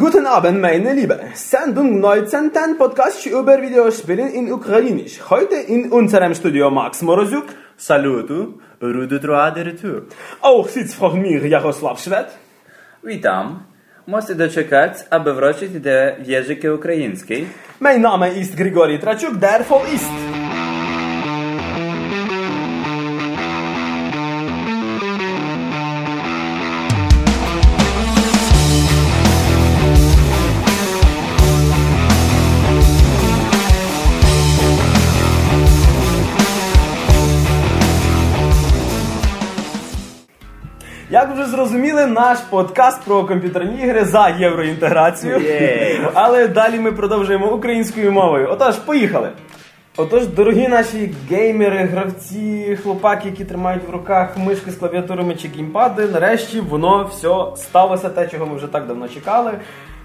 Guten Abend, meine Liebe. Sendung 1910 Podcast über Videospielen in Ukrainisch. Heute in unserem Studio Max Morozuk. Салюту, руду труа де ретур. Auch sitzt vor mir Jaroslav Швед. Witam. Можете дочекати, аби вручити де в'єжики український. Mein Name ist Grigori Trachuk, der voll ist. Зрозуміли, наш подкаст про комп'ютерні ігри за євроінтеграцію. Але далі ми продовжуємо українською мовою. Отож, поїхали. Отож, дорогі наші геймери, гравці, хлопаки, які тримають в руках мишки з клавіатурами чи геймпади, нарешті воно все сталося те, чого ми вже так давно чекали.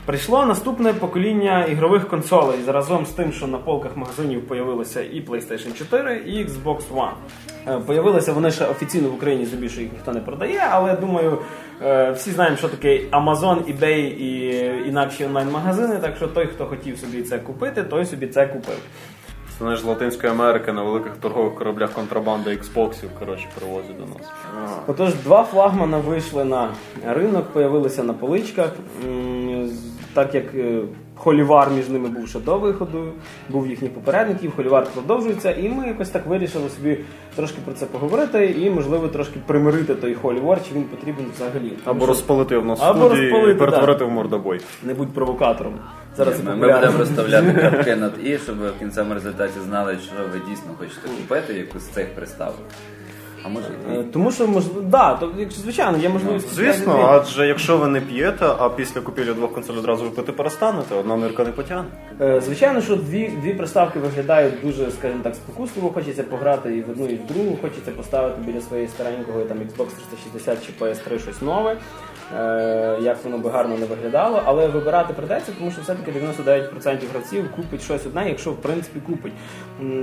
Прийшло наступне покоління ігрових консолей разом з тим, що на полках магазинів появилося і PlayStation 4, і Xbox One. Е, Появилися вони ще офіційно в Україні, здебільшого їх ніхто не продає, але думаю, е, всі знаємо, що таке Amazon, eBay і інакші онлайн-магазини. Так що той, хто хотів собі це купити, той собі це купив. Це знаєш, з Латинської Америки на великих торгових кораблях контрабанда Xboxів, коротше, привозять до нас. Отож, два флагмана вийшли на ринок, появилися на поличках. Так як е, холівар між ними був ще до виходу, був їхній попередник, і холівар продовжується, і ми якось так вирішили собі трошки про це поговорити і, можливо, трошки примирити той холівар, чи він потрібен взагалі. Тому Або що розпалити в нас Або студії розпалити, і перетворити в мордобой. не будь провокатором. Зараз це Ми, ми будемо розставляти крапки над і, щоб в кінцевому результаті знали, що ви дійсно хочете купити якусь з цих приставок. А може Е, ні. Тому що можливо, да, то якщо звичайно, є можливість. Звісно, адже якщо ви не п'єте, а після купівлі двох консолей одразу ви пити перестанете, одна нирка не потягне. Е, Звичайно, що дві, дві приставки виглядають дуже, скажімо так, спокусливо. Хочеться пограти і в одну, і в другу. Хочеться поставити біля своєї старенького там Xbox 360 чи PS3 щось нове. Е, як воно би гарно не виглядало, але вибирати придеться, тому що все-таки 99% гравців купить щось одне, якщо в принципі купить.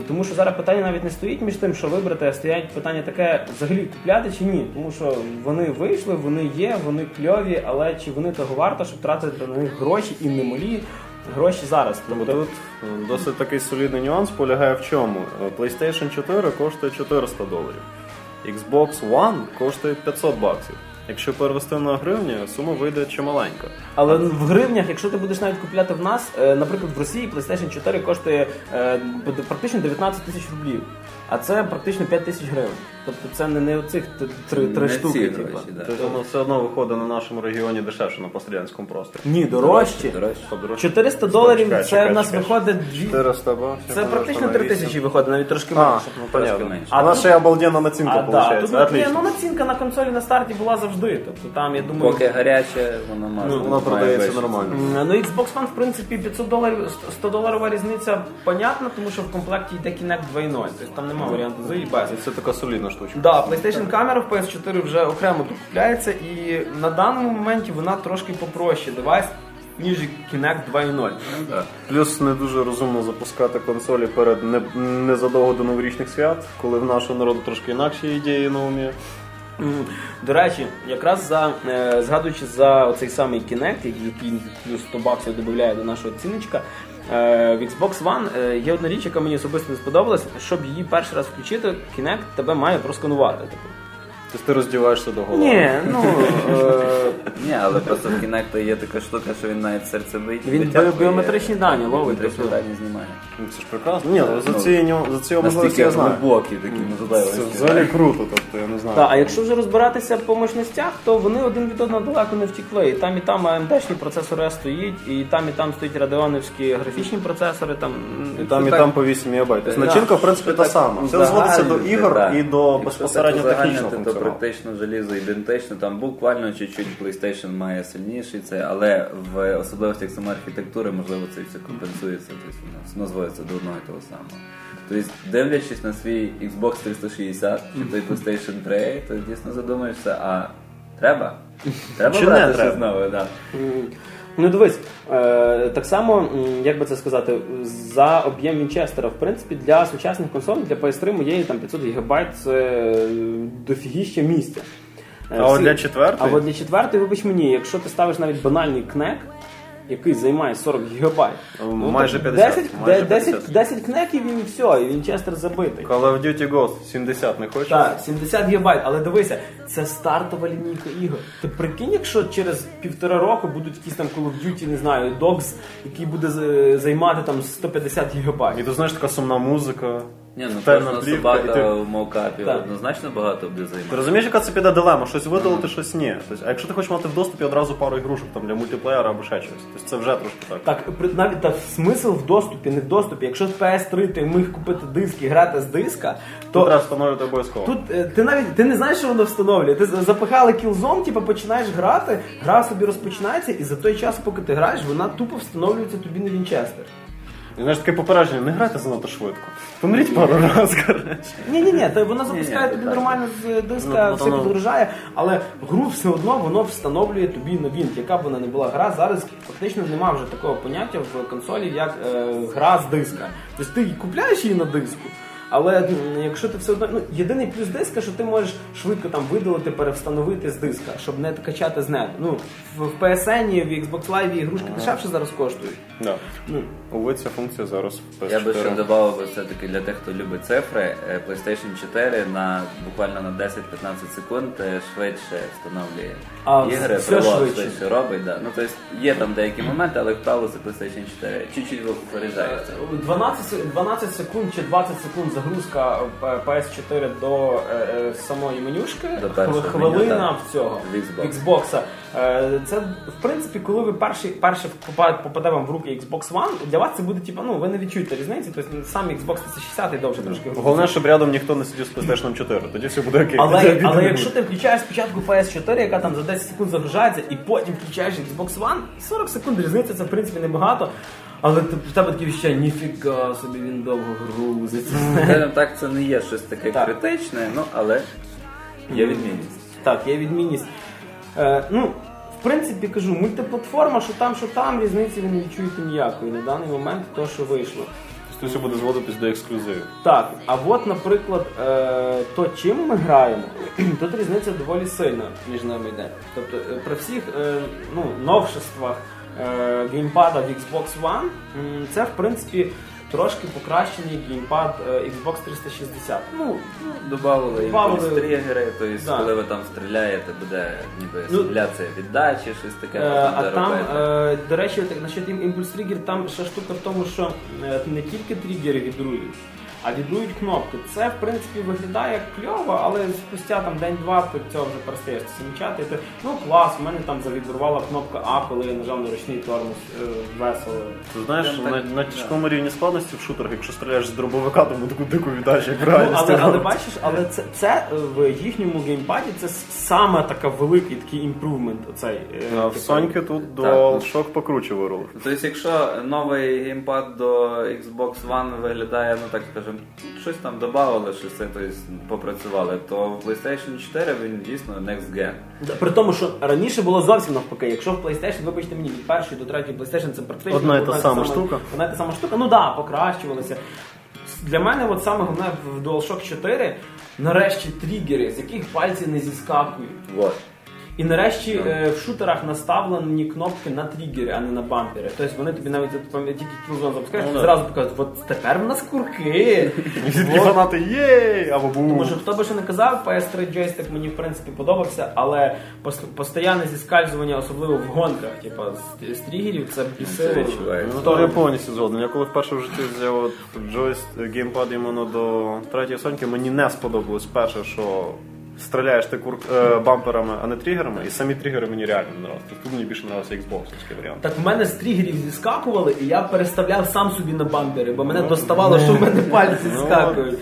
Тому що зараз питання навіть не стоїть між тим, що вибрати, а стоять питання таке взагалі купляти чи ні. Тому що вони вийшли, вони є, вони кльові, але чи вони того варто, щоб тратити на них гроші і немалі гроші зараз. Тобто тут е, досить такий солідний нюанс полягає в чому? Е, PlayStation 4 коштує 400 доларів. Xbox One коштує 500 баксів. Якщо перевести на гривні, сума вийде чималенька. Але в гривнях, якщо ти будеш навіть купляти в нас, е, наприклад, в Росії PlayStation 4 коштує е, практично 19 тисяч рублів, а це практично 5 тисяч гривень. Тобто це не, не оцих три, три Не штуки. ці типу. да. Тобто воно все одно виходить на нашому регіоні дешевше на пострадянському просторі. Ні, дорожче. Дорожче. Подорожче. 400 доларів Чекай, це чекай, в нас чекай. виходить дві- 400 баксів. Це практично на 3 тисячі виходить, навіть трошки А, менше. ну понятно. менше. А наша ще обалденна націнка А, да, виходить. тут, ну націнка на консолі на старті була завжди. Тобто там, я думаю, Поки гаряче, воно має. Ну, воно має продається нормально. М, Ну, Xbox One, в принципі, 500 доларів, 100 доларова різниця понятна, тому що в комплекті йде Kinect 2.0, тобто там немає варіанту з. Це така солідна штучка. Да, PlayStation камера в PS4 вже окремо докупляється, і на даному моменті вона трошки попроще девайс, ніж Kinect 2.0. Ну, да. Плюс не дуже розумно запускати консолі перед не, незадовго до новорічних свят, коли в нашого народу трошки інакші ідеї на умі. До речі, якраз за е, згадуючи за оцей самий Kinect, який плюс 100 баксів додає до нашого ціночка. Е, В Xbox One е, є одна річ, яка мені особисто не сподобалась. Щоб її перший раз включити, Kinect тебе має просканувати. Типу. Тобто ти роздіваєшся до голови. Ні, ну е, Ні, але просто в Kinect є така штука, що він навіть серце бить. Він витягує, біометричні дані ловить, Біометричні тобто. дані знімає. Ну, Це ж прекрасно. Ні, ну, за ці, ню- за ці можливості Настільки я знаю. глибокі такі Це взагалі круто, тобто я не знаю. Так, а якщо вже розбиратися по мощностях, то вони один від одного далеко не втікли. І там і там AMD-шні процесори стоїть, і там і там стоять радіоновські графічні процесори. Там І там, і так- там по 8 МБ. Тобто Да. начинка, в принципі, та сама. Все зводиться до ігор і до безпосередньо технічного функціоналу. Практично желізо ідентично. Там буквально чуть-чуть PlayStation має сильніший це, але в особливостях самої архітектури, можливо, це все компенсується, тобто воно зводиться до одного і того самого. Тобто, дивлячись на свій Xbox 360 чи той PlayStation 3, то дійсно задумаєшся, а треба? Треба брати щось нове, да. Ну дивись, е, так само, як би це сказати, за об'єм Вінчестера, в принципі, для сучасних консолей, для PS3 моєї там 500 ГБ це дофігіще місця. Е, А от для четвертої? А от для четвертої, вибач мені, якщо ти ставиш навіть банальний Knack, який займає 40 гігабайт. Ну, майже 50, 10, майже 10, 50. 10 Knack ів і все, і Вінчестер забитий. Call of Duty Ghost 70 не хочеш? Так, 70 гігабайт, але дивися, це стартова лінійка ігор. Ти прикинь, якщо через півтора року будуть якісь там Call of Duty, не знаю, Dogs, який буде займати там 150 І гігабайт. тут знаєш така сумна музика. Ні, ну кожна плівка, собака ти- в мовкапі Так. однозначно багато буде Ти розумієш, яка це піде дилема? Щось видалити, щось ні. Тобто, а якщо ти хочеш мати в доступі одразу пару ігрушок там для мультиплеєра або ще щось, тобто це вже трошки так. Так, при- навіть та смисл в доступі, не в доступі. Якщо з PS3 ти міг купити диск і грати з диска, Тут то треба встановлювати обов'язково. Тут е, ти навіть ти не знаєш, що воно встановлює. Ти запихали кілзон, типу починаєш грати, гра собі розпочинається, і за той час, поки ти граєш, вона тупо встановлюється тобі на Вінчестер. І знаєш таке попередження, не грайте занадто швидко. Помріть пару разів, коротше. Ні, ні, ні, то вона запускає тобі нормально з диска, Ну, все воно- підгружає, але гру все одно воно встановлює тобі на вінт. Яка б вона не була гра, зараз фактично немає вже такого поняття в консолі, як е, гра з диска. Тобто ти купляєш її на диску. Але якщо ти все одно ну єдиний плюс диска, що ти можеш швидко там видалити, перевстановити з диска, щоб не качати з нету. Ну в, в PSN, в Xbox Live ігрушки дешевше зараз коштують. Да. Ну Увы, ця функція зараз в PS4. Я би ще додав би все-таки для тих, хто любить цифри, е, PlayStation 4 на буквально на 10-15 секунд е, швидше встановлює А, ігри, все прилад швидше. Що робить. Да. Ну, тобто є там деякі моменти, але як правило це PlayStation 4 чуть-чуть випереджається. 12, се- 12 секунд чи 20 секунд загрузка е, PS4 до е, е, самої менюшки, До першого хв- хвилина меню, в цього В Xbox. Xbox. Е, Це в принципі, коли ви перший перше попа- попаде вам в руки Xbox One, для вас це буде типу, ну ви не відчуєте різниці. Тобто сам Xbox 360 довше трошки. Головне, щоб рядом ніхто не сидів з PlayStation 4, тоді все буде окей. Але, але якщо ти включаєш спочатку PS4, яка там за 10 секунд загружається, і потім включаєш Xbox One, 40 секунд різниця це в принципі небагато. Але ти- в тебе таке відчуття, ніфіга собі він довго грузиться. Так, це не є щось таке Так. критичне, ну але є відмінність. Так, є відмінність. Е, ну, в принципі, кажу, мультиплатформа, що там, що там, різниці ви не відчуєте ніякої на даний момент, то, що вийшло. Тобто все буде зводитись до ексклюзивів. Так, а от, наприклад, е, то чим ми граємо, тут різниця доволі сильна між нами йде. Тобто е, при всіх е, ну, новшествах е, геймпада в Xbox One, це в принципі трошки покращений геймпад е, Xbox 360. Ну, Добавили Добавили. якісь тригери, тобто Да. коли ви там стріляєте, буде ніби Ну, віддачі, щось таке Е, а там, е, до речі, так, насчет імпульс тригер, там ще штука в тому, що е, не тільки тригери вібрують, а вібрують кнопки. Це в принципі виглядає кльово, але спустя там день-два ти цього вже перестаєш це замічати. Ти, ну клас, у мене там завібрувала кнопка А, коли я нажав на ручний тормоз е, весело. Ти знаєш, Прям так, на, на тяжкому рівні складності в шутерах, якщо стріляєш з дробовика, тому таку дику віддачу, як в Ну, але, але бачиш, але це, це е, в їхньому геймпаді це с- саме така великий такий імпрувмент. Оцей, е, А в типу, Соньки тут Так. DualShock покруче вирулив. Тобто, якщо новий геймпад до Xbox One виглядає, ну так скажемо, щось там додавали, щось це тобто, попрацювали, то в PlayStation 4 він дійсно next gen. При тому, що раніше було зовсім навпаки. Якщо в PlayStation, вибачте мені, від першої до третьої PlayStation це практично Одна і та сама штука. Одна і та сама штука. Ну так, да, покращувалися. Для мене от саме головне в DualShock 4 нарешті тригери, з яких пальці не зіскакують. Вот. І нарешті е, в шутерах наставлені кнопки на тригери, а не на бампери. Тобто вони тобі навіть тільки кілзон запускаєш, Ну, зразу показують, от тепер в нас курки. І всі такі фанати єй! Або бу. Тому що хто би що не казав, PS3 джойстик мені в принципі подобався, але пос- постійне зіскальзування, особливо в гонках, типу, з, з тригерів, це бісило. Ну, то я повністю згоден. Я коли вперше в житті взяв джойст геймпад іменно до третьої соньки, мені не сподобалось перше, що стріляєш ти кур... е, бамперами, а не тригерами, і самі тригери мені реально не нравилися. Тут мені більше нравився Xbox варіант. Так в мене з тригерів зіскакували, і я переставляв сам собі на бампери, бо мене доставало, що в мене пальці Ну, зіскакують.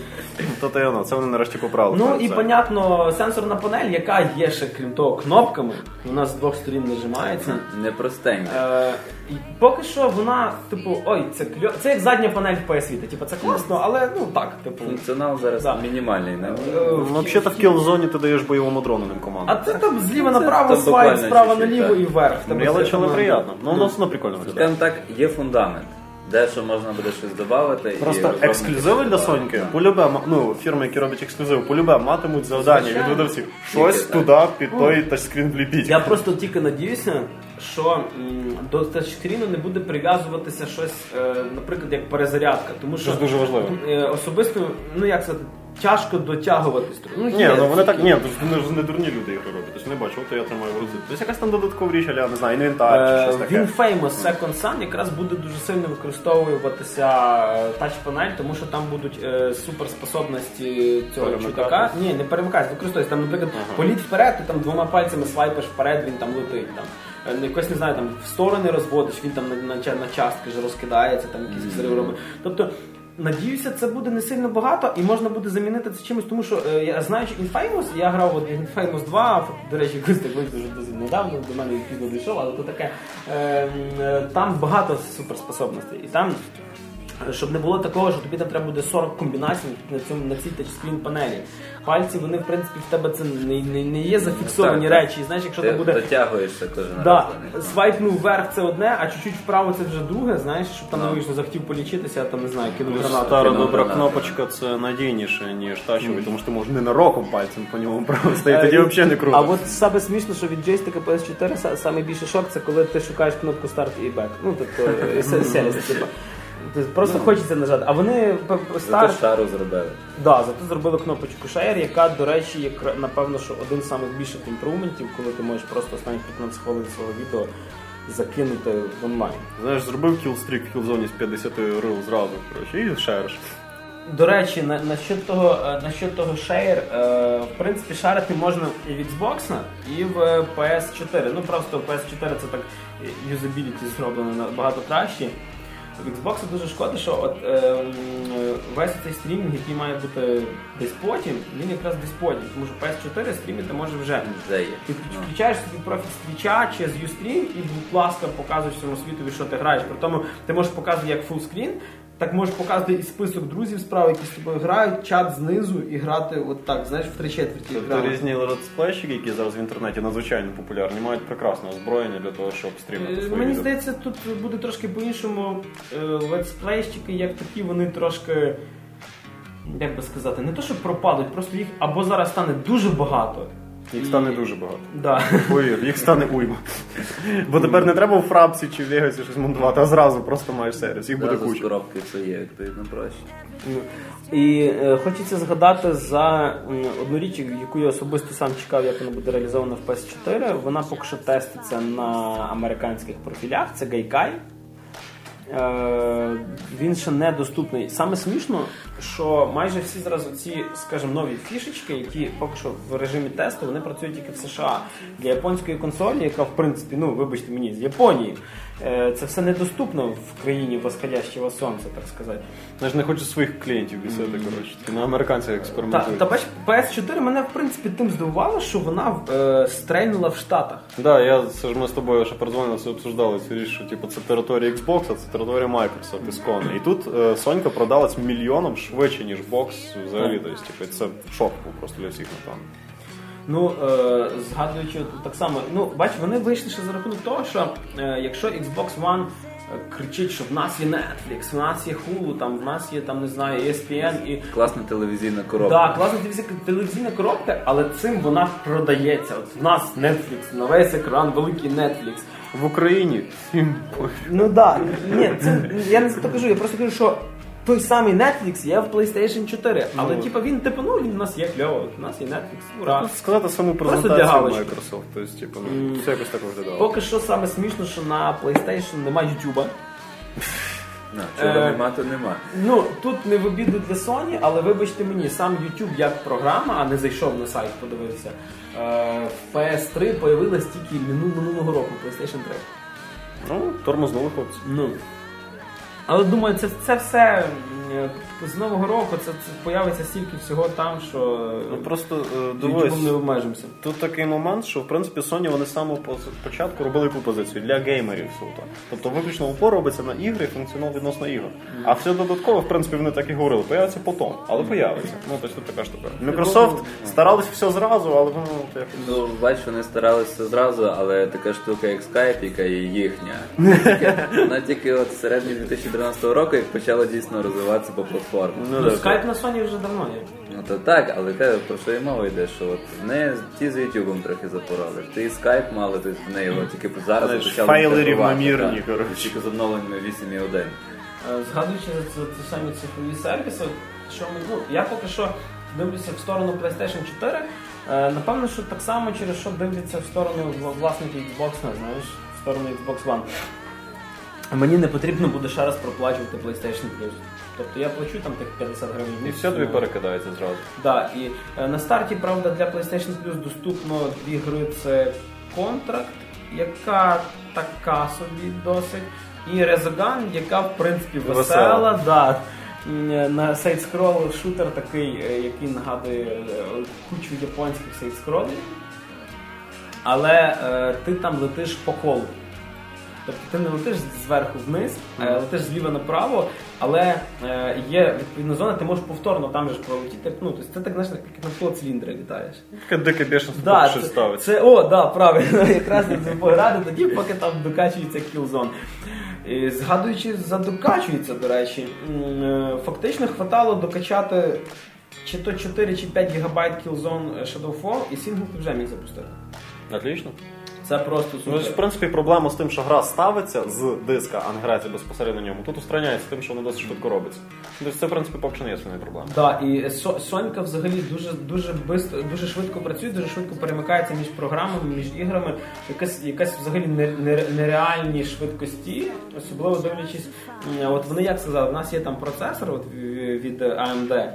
То те воно, це вони нарешті поправили. Ну Це- і понятно, сенсорна панель, яка є ще, крім того, кнопками, вона з двох сторін нажимається. Непростенько. Е, і поки що вона, типу, ой, це кльо... Це як задня панель в PS Vita. Типу, це класно, але ну так, типу. Функціонал зараз Да. мінімальний. Не? Е, Ну, взагалі в кілзоні ти даєш бойовому дрону ним команду. А ти там зліва направо там буквально справа чуть-чуть, наліво так. і вверх. Мелочь, але команда. приємно. Ну, воно все прикольно виглядає. Скажімо так, є фундамент. Дещо можна буде щось додати. Просто ексклюзиви для Соньки, полюбе, ну, фірми, які роблять ексклюзиви, полюбе матимуть завдання від видавців. Щось Тільки туди під той тачскрін вліпіть. Я просто тільки надіюся, що м, до тачскріну не буде прив'язуватися щось, е, наприклад, як перезарядка. Тому що Це дуже важливо. е, особисто, ну як сказати, тяжко дотягуватись. Ну, Ні, є ну вони так, ні, вони ж не дурні люди ігри роблять. Тобто вони бачать, от я тримаю в руці. Тобто якась там додаткова річ, але я не знаю, інвентар чи щось Е, таке. Він Famous Second Sun якраз буде дуже сильно використовуватися тач-панель, тому що там будуть е, суперспособності цього чудака. Ні, не перемикається, використовується. Там, наприклад, політ вперед, ти там двома пальцями свайпиш вперед, він там летить. Там. Е, Якось не знаю, там в сторони розводиш, він там на, на, на частки ж розкидається, там якісь взриви робить. Тобто. Надіюся, це буде не сильно багато і можна буде замінити це чимось, тому що е, я що Infamous, я грав от Infamous 2, до речі, якось так дуже досить недавно, до мене пізно дійшов, але то таке. Е, е, там багато суперспособностей. І там щоб не було такого, що тобі там треба буде 40 комбінацій на цьому на цій тачскрін панелі. Пальці, вони в принципі в тебе це не, не, не є зафіксовані Так, речі. І знаєш, якщо Ти там буде дотягуєшся кожен да, раз. до свайпнув вверх це одне, а чуть-чуть вправо це вже друге, знаєш, щоб там не Ну. вийшло, захотів полічитися, а там не знаю, кинув гранату. Стара кинув добра гранату. кнопочка це надійніше, ніж тачовий, тому що ти можеш ненароком пальцем по ньому просто, і тоді Е, взагалі не круто. А от саме смішно, що від джойстика PS4 са- саме шок, це коли ти шукаєш кнопку старт і бек. Ну, тобто е, типу. Просто хочеться нажати. А вони старт, шару зробили. да, зато зробили кнопочку Share, яка, до речі, як напевно, що один з самих більших імпрувментів, коли ти можеш просто останні 15 хвилин свого відео закинути в онлайн. Знаєш, зробив кілстрік в кілзоні з 50 рил зразу, коротше, і шериш. До речі, на, насчет того, е, насчет того Share, е, в принципі, шарити можна і в Xbox, і в е, PS4. Ну просто в PS4 це так е, юзабіліті зроблено набагато краще. В Xbox дуже шкода, що от е, весь цей стрімінг, який має бути десь потім, він якраз десь потім, тому що PS4 стрімити може вже. Ти включаєш собі профіль твіча чи з Ustream і, будь ласка, показуєш всьому світові, що ти граєш. При тому ти можеш показувати як fullscreen, так можеш показувати і список друзів справа, які з тобою грають, чат знизу і грати от так, знаєш, в три четверті Тобто різні летсплейщики, які зараз в інтернеті надзвичайно популярні, мають прекрасне озброєння для того, щоб стрімити Е, свої Мені відео. здається, тут буде трошки по-іншому. Е, Летсплейщики, як такі, вони трошки. Як би сказати, не то, що пропадуть, просто їх або зараз стане дуже багато. Їх і- стане дуже багато. Да. Повір, їх стане уйма. Бо тепер не треба у фрапсі чи в Вегасі щось монтувати, а зразу просто маєш сервіс. Їх буде куча. коробки все є, відповідно проще. І е, хочеться згадати за м, одну річ, яку я особисто сам чекав, як вона буде реалізована в PS4. Вона поки що теститься на американських профілях. Це Gaikai. Е, він ще не доступний. Саме смішно, що майже всі зараз ці, скажімо, нові фішечки, які поки що в режимі тесту, вони працюють тільки в США. Для японської консолі, яка в принципі, ну вибачте мені, з Японії, е, це все недоступно в країні восходящого сонця, так сказати. Знаєш, не хочу своїх клієнтів бісити, коротше. На американцях Та, експериментують. та бач, PS4 мене в принципі тим здивувало, що вона е, стрельнула в Штатах. Да, я це ж ми з тобою ще передзвонили, це обсуждали цю річ, що типу, це територія Xbox, а це територія Microsoft ісконно. І тут е, Сонька продалась мільйоном швидше, ніж Box взагалі. Тобто, типу, це шок був просто для всіх, напевно. Ну, е, згадуючи так само, ну, бач, вони вийшли ще за рахунок того, що е, якщо Xbox One е, кричить, що в нас є Netflix, в нас є Hulu, там, в нас є там, не знаю, ESPN і. Класна телевізійна коробка. Так, класна телевізійна, телевізійна коробка, але цим вона продається. От в нас Netflix, на весь екран, великий Netflix. В Україні всім Ну так, да. ні, це я не за то кажу, я просто кажу, що той самий Netflix є в PlayStation 4, але Ну. типу він типу, ну він у нас є кльово, у нас є Netflix, ура. Сказати саму презентацію. Microsoft. Тобто, типу, ну, все якось так виглядало. Поки що саме смішно, що на PlayStation немає YouTube. Ну, чого Е, нема, то нема. Ну тут не в обіду для Sony, але вибачте мені, сам YouTube як програма, а не зайшов на сайт, подивився. Е, в PS3 появилась тільки минулого року PlayStation 3. Ну, тормознули хлопці. Ну. Але думаю, це, це все з нового року це, це появиться стільки всього там, що Ну просто е, дивись. не обмежимося. Тут такий момент, що в принципі Sony вони з самого по- початку робили яку позицію для геймерів суто. Тобто виключно упор робиться на ігри, функціонал відносно ігор. А все додатково, в принципі, вони так і говорили, появиться потім, але появиться. Ну тобто тут така штука. Microsoft старались все зразу, але воно от як. Ну, бач, вони старалися зразу, але така штука, як Skype, яка є їхня. Вона тільки от в середині 2012 2014 року, як почало дійсно розвиватися по платформі. Ну, Skype на Sony вже давно є. Ну то так, але кажу, про що і мова йде, що от вони ті з Ютубом трохи запорали. Ти скайп мали, тобто вони його тільки зараз Знаєш, почали файли рівномірні, коротше. Тільки з обновленнями 8.1. Е, Згадуючи за ці самі цифрові сервіси, що ми, ну, я поки що дивлюся в сторону PlayStation 4. Е, напевно, що так само через що дивляться в сторону власників Xbox, не знаєш, в сторону Xbox One. Мені не потрібно буде ще раз проплачувати PlayStation Plus. Тобто я плачу там тих 50 гривень. І все тобі ну, перекидається зразу. Да, і е, на старті, правда, для PlayStation Plus доступно дві гри це контракт, яка така собі досить, і Resogun, яка в принципі весела. Весела. Да. Е, На сейдскрол шутер такий, е, який нагадує е, кучу японських сейдскролів. Але е, ти там летиш по колу. Тобто ти не летиш зверху вниз, а летиш зліва направо, але е, є відповідна зона, ти можеш повторно там же ж пролетіти. Ну, тобто це так знаєш, як навколо циліндри літаєш. Таке дике бешенство Да, це, ставиться. це, о, да, правильно, якраз на це пограти тоді, поки там докачується кілзон. І, згадуючи за докачується, до речі, е, фактично хватало докачати чи то 4 чи 5 гігабайт Killzone Shadowfall, і сінгл ти вже міг запустити. Отлично. Це просто Ну, в принципі, проблема з тим, що гра ставиться з диска, а не грається безпосередньо на ньому. Тут устраняється тим, що воно досить швидко робиться. Тобто це, в принципі, поки що не є своєю проблемою. Да, і Со- Сонька взагалі дуже дуже бистро, дуже швидко працює, дуже швидко перемикається між програмами, між іграми. Якась якась взагалі не- не- нереальні швидкості, особливо дивлячись. м, От вони як сказали, у нас є там процесор от, в- від AMD.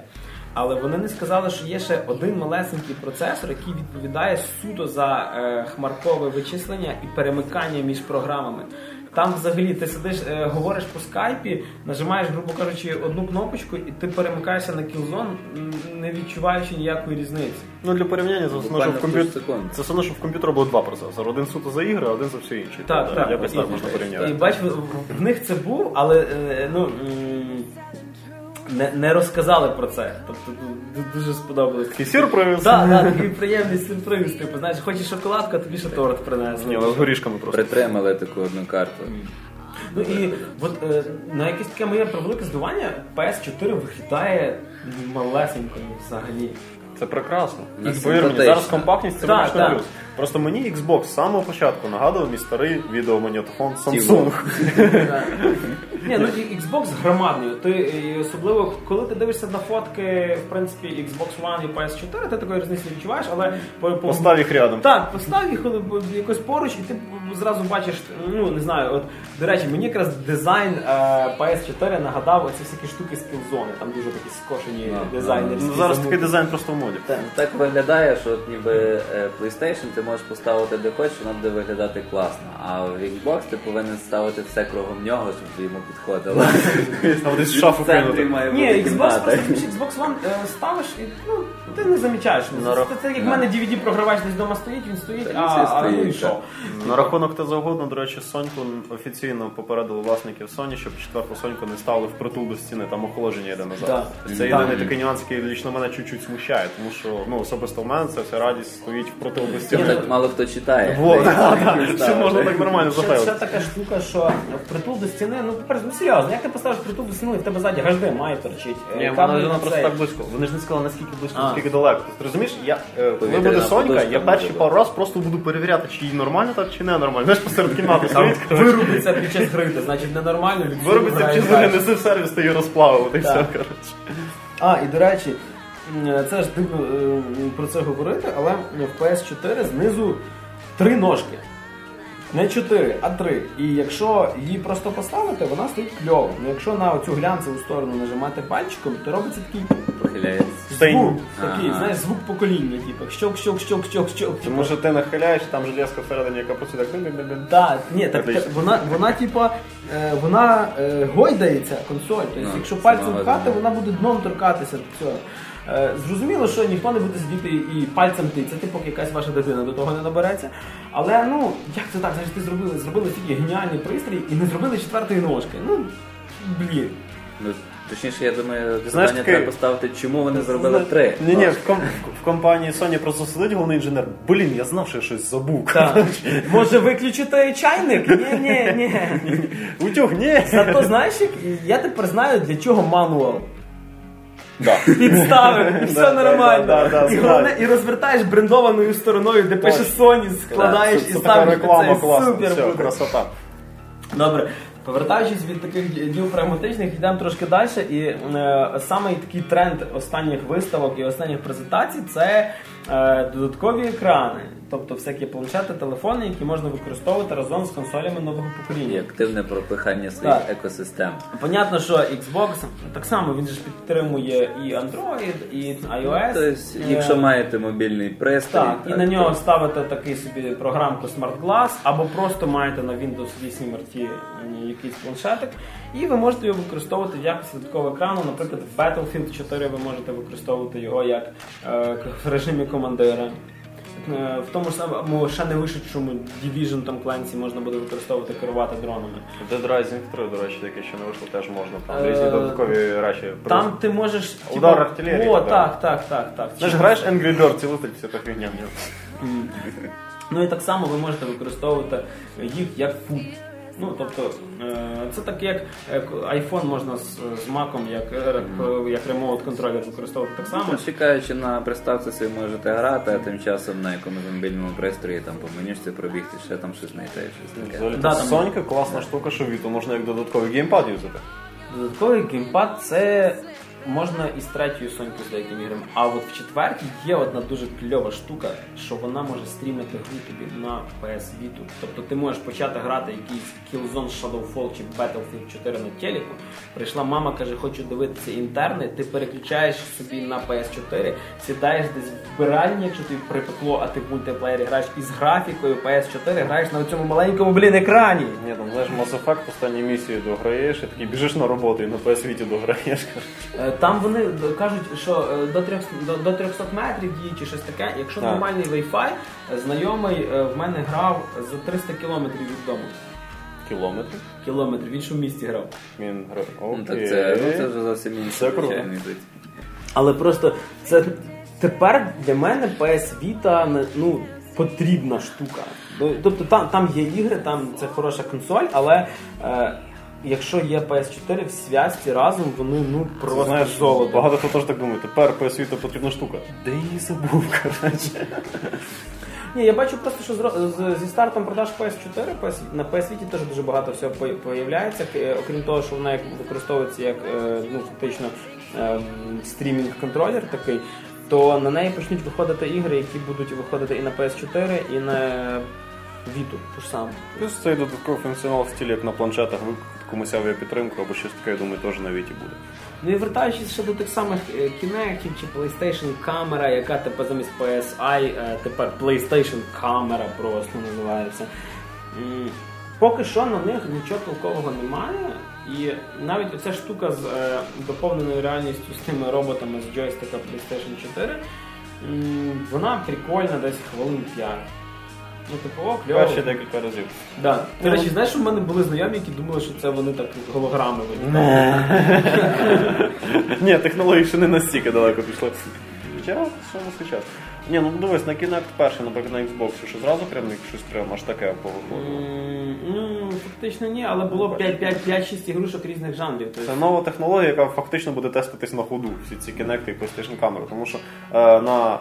Але вони не сказали, що є ще один малесенький процесор, який відповідає суто за е, хмаркове вичислення і перемикання між програмами. Там взагалі ти сидиш, е, говориш по скайпі, нажимаєш, грубо кажучи, одну кнопочку, і ти перемикаєшся на кілзон, не відчуваючи ніякої різниці. Ну, для порівняння, це все одно, що в комп'ютері. секунд. Це все одно, що в комп'ютера було два процесори. Один суто за ігри, а один за все інше. Так, так. Якось І- так можна І бач, в, в- в них це був, але е, ну. Не, не розказали про це. Тобто ду- дуже сподобалось. Такий сюрприз. Так, так, такий приємний сюрприз. Типу, знаєш, хочеш шоколадку, а тобі ще торт принесли. Ні, у нас з горішками просто. Притримали таку одну карту. Ну і от е, на якесь таке моє превелике здивування PS4 виглядає малесенько взагалі. Це прекрасно. Ну, зараз компактність це Так, виключно так. плюс. Просто мені Xbox з самого початку нагадував мій старий відеомагнітофон Samsung. Ні, ну Xbox громадний. Ти особливо коли ти дивишся на фотки, в принципі, Xbox One і PS4, ти такої різниці не відчуваєш, але по, по Постав їх рядом. Так, постав їх якось поруч, і ти зразу бачиш, ну не знаю, от до речі, мені якраз дизайн е, PS4 нагадав оці всякі штуки з кілзони, там дуже такі скошені дизайнерські. Ну, зараз такий дизайн просто в моді. Так, виглядає, що ніби е, PlayStation ти можеш поставити де хочеш, воно буде виглядати класно. А в Xbox ти повинен ставити все кругом нього, щоб йому підходило. А десь в шафу кинути. Ні, Xbox просто Xbox One е, ставиш і ну ти не замічаєш. Це, як в мене DVD програвач десь вдома стоїть, він стоїть, а, ну і що? На рахунок те завгодно, до речі, Соньку офіційно попередили власників Sony, щоб четверту Соньку не ставили впритул до стіни, там охолодження йде назад. Це єдиний такий нюанс, який лічно мене чуть-чуть смущає, тому що ну, особисто в мене ця вся радість стоїть впритул до Мало хто читає. Во, да, так да, Чи можна так нормально Ще, ще зафейлити? така штука, що впритул до стіни, ну по-перше, ну серйозно, як ти поставиш впритул до стіни, і в тебе ззаді має торчить. е, Ні, кабель вона просто цей. так близько. Вони ж не сказали наскільки близько, А. наскільки далеко. Ти розумієш, я е, коли Повітряна буде Сонька, подушка я перші пару раз просто буду перевіряти, чи їй нормально так, чи не нормально. Знаєш, посеред кімнати стоїть. коротше. Вирубиться під час гри, то значить ненормально. цього Виробиться грає чи далі. неси в сервіс, ти її і все, коротше. А, і до речі, це ж дивно е, про це говорити, але в PS4 знизу три ножки. Не чотири, а три. І якщо її просто поставити, вона стоїть кльово. Ну якщо на цю глянцеву сторону нажимати пальчиком, то робиться такий Похиляється. Звук, такий, Ага. знаєш, звук покоління, типу, щок, щок, щок, щок, щок. Тому що ти нахиляєш, там железка всередині, яка працює так. Так, ні, так, Отлично. вона, вона типа, е, вона е, гойдається консоль. Тобто, якщо пальцем пхати, вона буде дном торкатися до цього. Е, зрозуміло, що ніхто не буде сидіти і пальцем тицяти, поки якась ваша дитина до того не набереться. Але ну, як це так? Знаєш, ти зробили, зробили тільки геніальний пристрій і не зробили четвертої ножки. Ну, блін. Ну, точніше, я думаю, Знаєш, питання такий- треба поставити, чому вони зробили три. Ні, ні, в, ком- в компанії Sony просто сидить головний інженер. Блін, я знав, що я щось забув. Так. Може виключити чайник? Ні, ні, ні. Утюг, ні. Зато знаєш, я тепер знаю, для чого мануал. Да. Підставив, і все да, нормально. да, да, І головне, і розвертаєш брендованою стороною, де пише Sony, складаєш і ставиш. реклама Це класна. супер Все, буде. красота. Добре, повертаючись від таких діл прагматичних, йдемо трошки далі. І е, саме такий тренд останніх виставок і останніх презентацій це додаткові екрани, тобто всякі планшети, телефони, які можна використовувати разом з консолями нового І покоління. активне пропихання своїх Так. екосистем. Понятно, що Xbox так само він же ж підтримує і Android, і iOS. Тобто, Е, якщо маєте мобільний пристрій, Так, і на нього то- ставите такий собі програмку Smart Glass, або просто маєте на Windows 8 RT якийсь планшетик, і ви можете його використовувати в якості додаткового екрану. Наприклад, в Battlefield 4 ви можете використовувати його як е, в режимі командира. Е, В тому ж самому ще не вишедшому Division там кланці можна буде використовувати керувати дронами. Dead Rising 3, до речі, яке ще не вийшло, теж можна. Там Е, різні додаткові речі. Там ти можеш типу, Удар артилерії, О, так. так, так, так, так. Знаєш, граєш Angry Birds і летить вся та фігня. Ну і так само ви можете використовувати їх як фут. Ну, тобто, е, це так як iPhone можна з, з Mac, як, е, як ремоут контролер використовувати так само. Ну, Чекаючи на приставці, собі можете грати, а тим часом на якомусь мобільному пристрої там по менюшці пробігти, ще там щось знайти, щось таке. Да, там- Сонька класна штука, що Віту можна як додатковий геймпад юзати. Додатковий геймпад це можна і з третьою сонькою з деякими іграми. А от в четвертій є одна дуже кльова штука, що вона може стрімити гру тобі на PS Vita. Тобто ти можеш почати грати якийсь Killzone Shadowfall чи Battlefield 4 на телеку. Прийшла мама, каже, хочу дивитися інтерни, ти переключаєш собі на PS4, сідаєш десь в вбиральні, якщо тобі припекло, а ти в мультиплеєрі граєш із графікою PS4, граєш на цьому маленькому, блін, екрані. Ні, там знаєш, Mass Effect останні місії дограєш, і такий біжиш на роботу і на PS Vita дограєш. Там вони кажуть, що е, до 300, до, до 300 метрів діє чи щось таке. Якщо Так. нормальний Wi-Fi, знайомий е, в мене грав за 300 кілометрів від дому. Кілометрів. Кілометрів, в іншому місті грав. Він грає. Ну, так це, ну, це вже зовсім круто. Але просто це тепер для мене PS Vita ну, потрібна штука. Тобто там, там є ігри, там це хороша консоль, але е, якщо є PS4 в зв'язці разом, вони ну просто Знаєш, золото. багато хто теж так думає, тепер PS Vita потрібна штука. Де її забув, коротше. Ні, я бачу просто, що з- зі стартом продаж PS4 PS, на PS Vita теж дуже багато всього по- появляється. Е, Окрім того, що вона як використовується як е, ну, фактично ем, стрімінг-контролер такий, то на неї почнуть виходити ігри, які будуть виходити і на PS4, і на Vita, ту ж саму. Плюс цей додатковий функціонал в стилі, як на планшетах, ви комусь авіапідтримку або щось таке, я думаю, теж на Віті буде. Ну і вертаючись ще до тих самих Kinect чи PlayStation камера, яка тепер замість PSI, е, тепер PlayStation камера просто називається. Поки що на них нічого толкового немає. І навіть оця штука з е, доповненою реальністю з тими роботами з джойстика PlayStation 4, м, вона прикольна десь хвилин 5. Ну, типу, о, кльово. Перші декілька разів. Да. До речі, знаєш, що в мене були знайомі, які думали, що це вони так голограми виглядають. Ні, технології ще не настільки далеко пішли. Хоча, що не сейчас. Ні, ну дивись, на Kinect перший, наприклад, на Xbox, що зразу прям щось прям аж таке повиходило. Ну, фактично ні, але було 5-6 ігрушок різних жанрів. Це нова технологія, яка фактично буде теститись на ходу, всі ці Kinect і PlayStation камери. Тому що е, на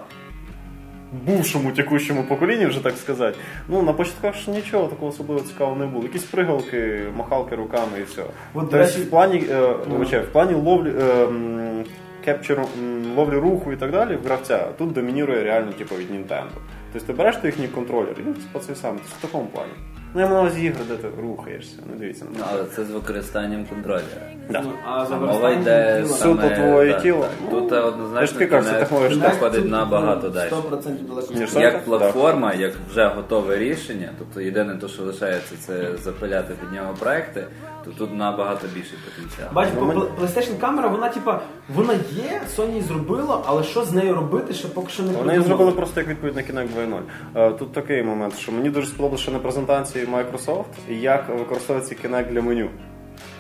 бувшому текущому поколінні, вже так сказати, ну на початках ж нічого такого особливо цікавого не було. Якісь пригалки, махалки руками і все. От, тобто в плані, е, вибачаю, в плані ловлі. Е, Кепчеру ловлі руху і так далі в гравця тут домінує реально типу, від Nintendo. Тобто ти береш ти їхній контролер і по цей. Тобто в такому плані. Ну я на увазі ігри, де ти рухаєшся. Не дивіться Ну, але це з використанням контролера. Да. ну, а за Мова йде тіла- Суто саме, твоє так, тіло. так. Ну, Тут я ж однозначно тобі кажу, це технологія ж заходить набагато ну, далі. 100% далеко. Як платформа, як вже готове рішення, тобто єдине те, що лишається, це запиляти під нього проекти, то тут набагато більший потенціал. Бач, Ну, бо мені- PlayStation камера, вона типа, вона є, Sony її зробила, але що з нею робити, ще поки що не Вони придумали. зробили просто як відповідь на Kinect 2.0. Е, Тут такий момент, що мені дуже сподобалося ще на презентації Microsoft, як використовується Kinect для меню.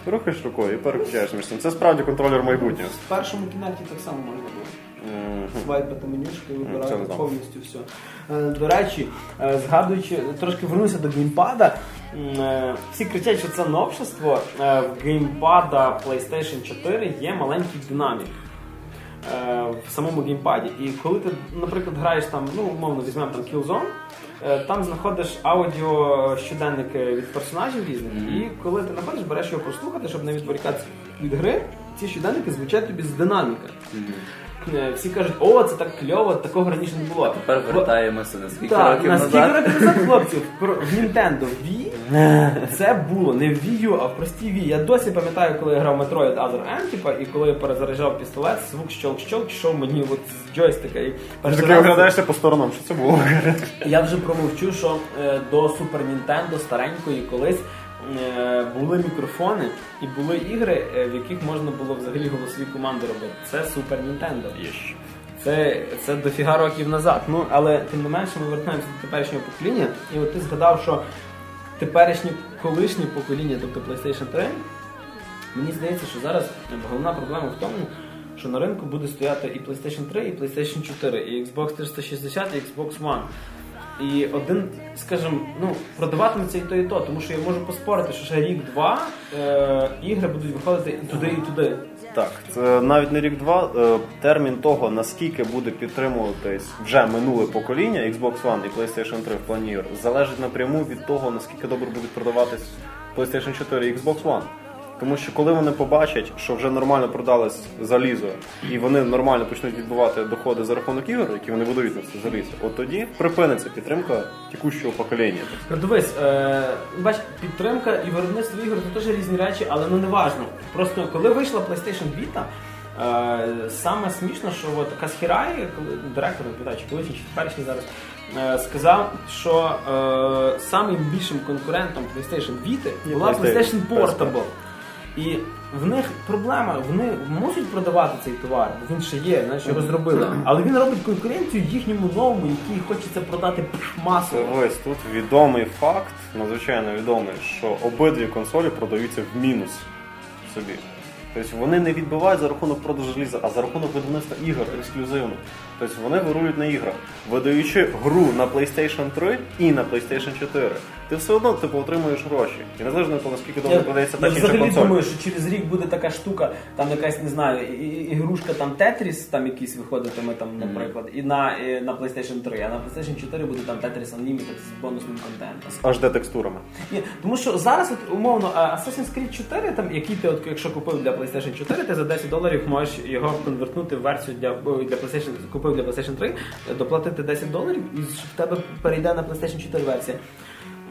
Рухаєш рукою і переключаєш між цим. Це справді контролер майбутнього. В першому кінерті так само можна було. Свайпати менюшки, вибирати повністю все. Е, До речі, е, згадуючи, трошки вернуся до геймпада. Е, Всі кричать, що це новшество. В геймпада PlayStation 4 є маленький динамік. В самому геймпаді. І коли ти, наприклад, граєш там, ну, умовно, візьмемо там Killzone, там знаходиш аудіо щоденники від персонажів різних, і коли ти знаходиш, береш його прослухати, щоб не відволікатися від гри, ці щоденники звучать тобі з динаміка. Е, Всі кажуть, о, це так кльово, такого раніше не було. Тепер вертаємося на скільки Так, років на скільки назад. років назад, хлопців, в Nintendo Wii це було не в Wii U, а в простій Wii. Я досі пам'ятаю, коли я грав Metroid Other M, типа, і коли я перезаряджав пістолет, звук щелк-щелк йшов мені от з джойстика. І Ти перший оглядаєшся по сторонам, що це було? я вже промовчу, що е, до Super Nintendo старенької колись були мікрофони і були ігри, е, в яких можна було взагалі голосові команди робити. Це Super Nintendo. Це, це дофіга років назад. Ну, але тим не менше ми вертаємося до теперішнього покоління. І от ти згадав, що теперішнє колишнє покоління, тобто PlayStation 3, мені здається, що зараз головна проблема в тому, що на ринку буде стояти і PlayStation 3, і PlayStation 4, і Xbox 360, і Xbox One. І один, скажімо, ну, продаватиметься і то, і то, тому що я можу поспорити, що ще рік-два е, ігри будуть виходити і туди, і туди. Так, це навіть не рік-два. е, Термін того, наскільки буде підтримуватись вже минуле покоління Xbox One і PlayStation 3 в плані ігор, залежить напряму від того, наскільки добре будуть продаватись PlayStation 4 і Xbox One. Тому що коли вони побачать, що вже нормально продалось залізо, і вони нормально почнуть відбувати доходи за рахунок ігор, які вони видають на це залізо, от тоді припиниться підтримка текущого покоління. Ну, Дивись, е, бач, підтримка і виробництво ігор це теж різні речі, але ну не важно. Просто коли вийшла PlayStation Vita, е, саме смішно, що от Касхірай, директор, чи колишній, чи теперішній зараз, е, сказав, що е, самим більшим конкурентом PlayStation Vita була PlayStation. PlayStation Portable. І в них проблема, вони можуть продавати цей товар, бо він ще є, знаєш, його зробили. Але він робить конкуренцію їхньому новому, який хочеться продати масово. Ось тут відомий факт, надзвичайно відомий, що обидві консолі продаються в мінус собі. Тобто вони не відбивають за рахунок продажу желіза, а за рахунок видавництва ігор ексклюзивно. Тобто вони вирують на іграх. Видаючи гру на PlayStation 3 і на PlayStation 4, ти все одно типу, отримуєш гроші. І незалежно того, наскільки Я, продається та чи інша консоль. думаю, що через рік буде така штука, там якась, не знаю, ігрушка там Тетріс, там якийсь виходитиме, там, наприклад, і на, і на PlayStation 3, а на PlayStation 4 буде там Tetris Unlimited з бонусним контентом. HD текстурами. Ні, тому що зараз, от, умовно, Assassin's Creed 4, там, який ти, от, якщо купив для PlayStation 4, ти за 10 доларів можеш його конвертнути в версію для, для PlayStation, купив для PlayStation 3, доплатити 10 доларів, і в тебе перейде на PlayStation 4 версія.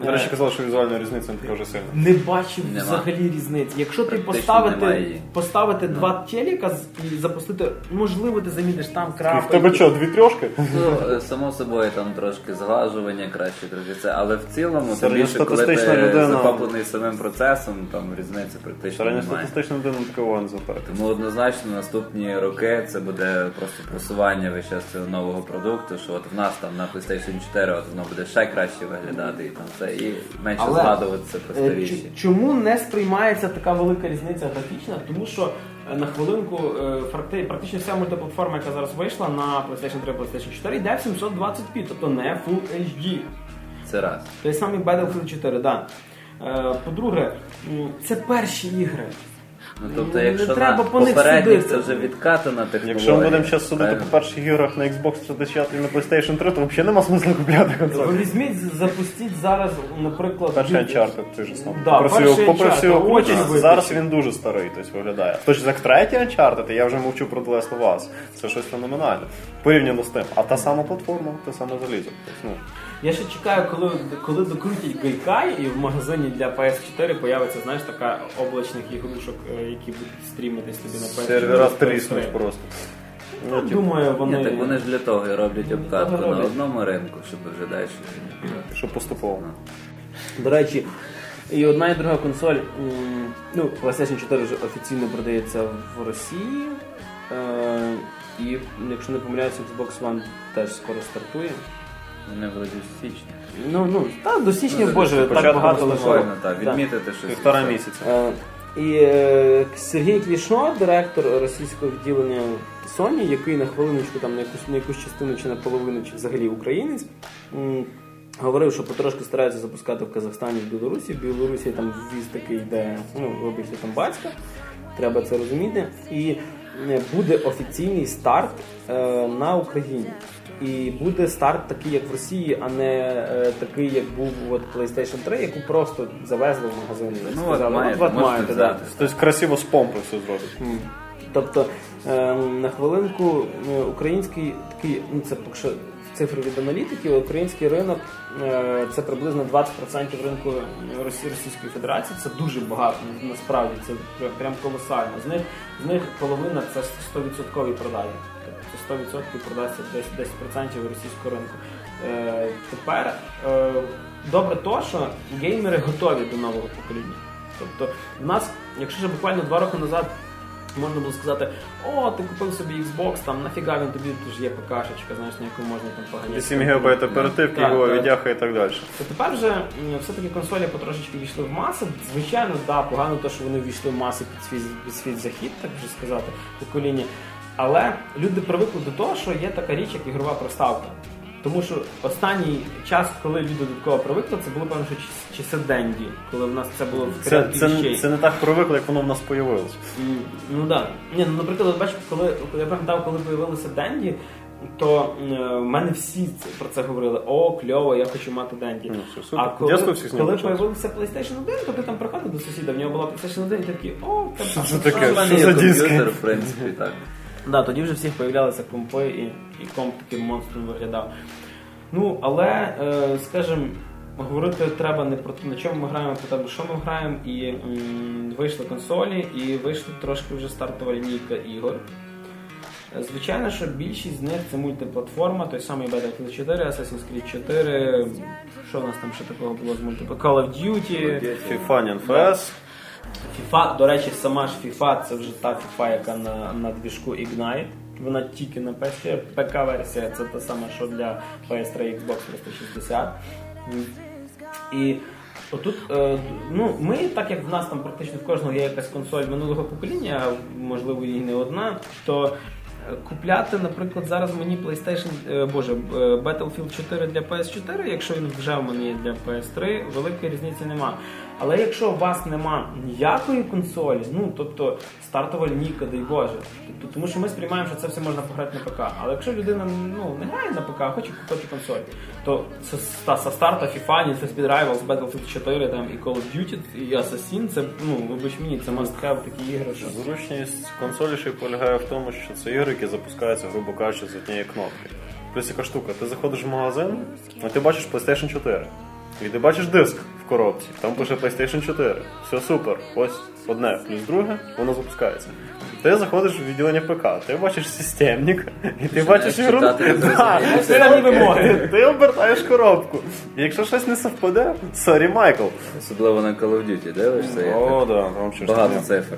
До речі, Е, казали, що візуальна різниця не така вже сильна. не бачив Нема. взагалі різниці. Якщо ти Практично поставити, немає поставити два телека з- і запустити, можливо, ти замітиш там І в тебе що, дві трьошки? Ну, е, само собою там трошки зглажування краще, трохи це, але в цілому, тим більше, коли ти Середньостатистична людина. захоплений самим процесом, там різниці практично немає. Середньостатистична людина такого не. Тому однозначно наступні роки це буде просто просування весь час цього нового продукту, що от в нас там на PlayStation 4 от воно буде ще краще виглядати і там це і менше Але, згадуватися про Е, старіші. Чому не сприймається така велика різниця графічна? Тому що е, на хвилинку е, практично вся мультиплатформа, яка зараз вийшла на PlayStation 3 PlayStation 4, йде в 720p, тобто не Full HD. Це раз. Той самий Battlefield 4, да. Е, По-друге, це перші ігри. Ну тобто, Не якщо треба на по них попередніх судити. це вже відкатана технологія. Якщо ми будемо зараз судити правильно? по перших іграх на Xbox 360 і на PlayStation 3, то взагалі нема смислу купляти Ви консоль. візьміть, запустіть зараз, наприклад, Перший Uncharted, ти ж знав. Да, попри перший всю, попри Uncharted, всю очень крутість, зараз він дуже старий, тобто виглядає. Хтось як третій Uncharted, я вже мовчу про The Last of Us. Це щось феноменальне. Порівняно з тим. А та сама платформа, те саме залізо. Тобто, ну, Я ще чекаю, коли, коли докрутять Гайкай і в магазині для PS4 появиться, знаєш, така облачних ігрушок, е, які будуть стрімитись тобі на PS4. сервера тріснуть просто. Ну, думаю, вони... Ні, так вони ж для того і роблять обкатку на одному ринку, щоб вже далі. Щоб поступово. До речі, і одна і друга консоль, ну, PlayStation 4 вже офіційно продається в Росії. Е, і, якщо не помиляюся, Xbox One теж скоро стартує. Вони вроді в січні. Ну, ну, та до січня, Ну, боже, так багато лишило. Спокійно, так, відмітити щось. Півтора місяця. Е, І е, Сергій Клішно, директор російського відділення Sony, який на хвилиночку там на якусь на якусь частину чи на половину, чи взагалі українець. м, Говорив, що потрошки стараються запускати в Казахстані в Білорусі. В Білорусі там ввіз такий йде, ну, вибачте, там батька. Треба це розуміти. І е, буде офіційний старт е, на Україні. І буде старт такий, як в Росії, а не е, такий, як був от PlayStation 3, яку просто завезли в магазин. Ну, сказали, от от маєте, да. Тобто красиво з помпи все зробить. Тобто е, на хвилинку український такий, ну це поки що цифри від аналітиків, український ринок е, це приблизно 20% ринку Росі- Російської Федерації. Це дуже багато насправді, це прям- прям колосально. З них з них половина це 100% продажі. Тобто це 100% продасться десь 10% російського ринку. Е, тепер е, добре то, що геймери готові до нового покоління. Тобто, в нас, якщо ще буквально два роки назад можна було сказати, о, ти купив собі Xbox, там нафіга він тобі тут ж є ПКшечка, знаєш, на яку можна там поганяти. 8 ГБ оперативки, його відяха і так далі. То тепер вже все-таки консолі потрошечки війшли в маси. Звичайно, да, погано те, що вони війшли в маси під свій, під свій захід, так вже сказати, покоління. Але люди привикли до того, що є така річ, як ігрова приставка. Тому що останній час, коли люди до такого привикли, це було певно, що часи Денді, коли в нас це було в Це, це, це не так привикло, як воно в нас появилось. М, Ну да. Ні, ну наприклад, от бачиш, коли, я пам'ятав, коли з'явилися Денді, то е, в мене всі про це говорили: о, кльово, я хочу мати Денді. Ну, все а коли, коли появився PlayStation 1, то ти там приходив до сусіда, в нього була PlayStation 1, і ти такий, о, там Що таке? Що є за диски? комп'ютер, в принципі, так. Да, тоді вже всіх появлялися компи і, і комп таким монстром виглядав. Ну, але, е, скажімо, говорити треба не про те, на чому ми граємо, про те, що ми граємо, і вийшли консолі, і вийшли трошки вже стартова лінійка ігор. Звичайно, що більшість з них це мультиплатформа, той самий Battlefield 4, Assassin's Creed 4, що в нас там ще такого було з мультиплатформ? Call of Duty. FIFA, NFS. FIFA, до речі, сама ж FIFA це вже та FIFA, яка на, на двіжку Ignite. Вона тільки на PS4. ПК-версія це та сама, що для PS3 Xbox 360. І отут, е, ну, ми, так як в нас там практично в кожного є якась консоль минулого покоління, можливо і не одна, то е, купляти, наприклад, зараз мені PlayStation, е, боже, Battlefield 4 для PS4, якщо він вже в мене є для PS3, великої різниці нема. Але якщо у вас нема ніякої консолі, ну тобто стартова лінійка, дай Боже, тобто, тому що ми сприймаємо, що це все можна пограти на ПК. Але якщо людина ну, не грає на ПК, а хоче купити консоль, то це ста- со старта FIFA, Need for Speed Rivals, Battlefield 4 там, і Call of Duty, і Assassin, це, ну, вибач мені, це must have такі ігри, що... Зручність консолі ще полягає в тому, що це ігри, які запускаються, грубо кажучи, з однієї кнопки. Плюс яка штука, ти заходиш в магазин, а ти бачиш PlayStation 4. І ти бачиш диск коробці, там пише PlayStation 4. Все супер. Ось одне плюс друге, воно запускається. Ти заходиш в відділення ПК, ти бачиш системник, і ти бачиш. Да, зрозуміло. ти обертаєш коробку. І якщо щось не совпаде, sorry, Майкл. Особливо на Call of Duty, дивишся, як О, да, там щось багато цифр.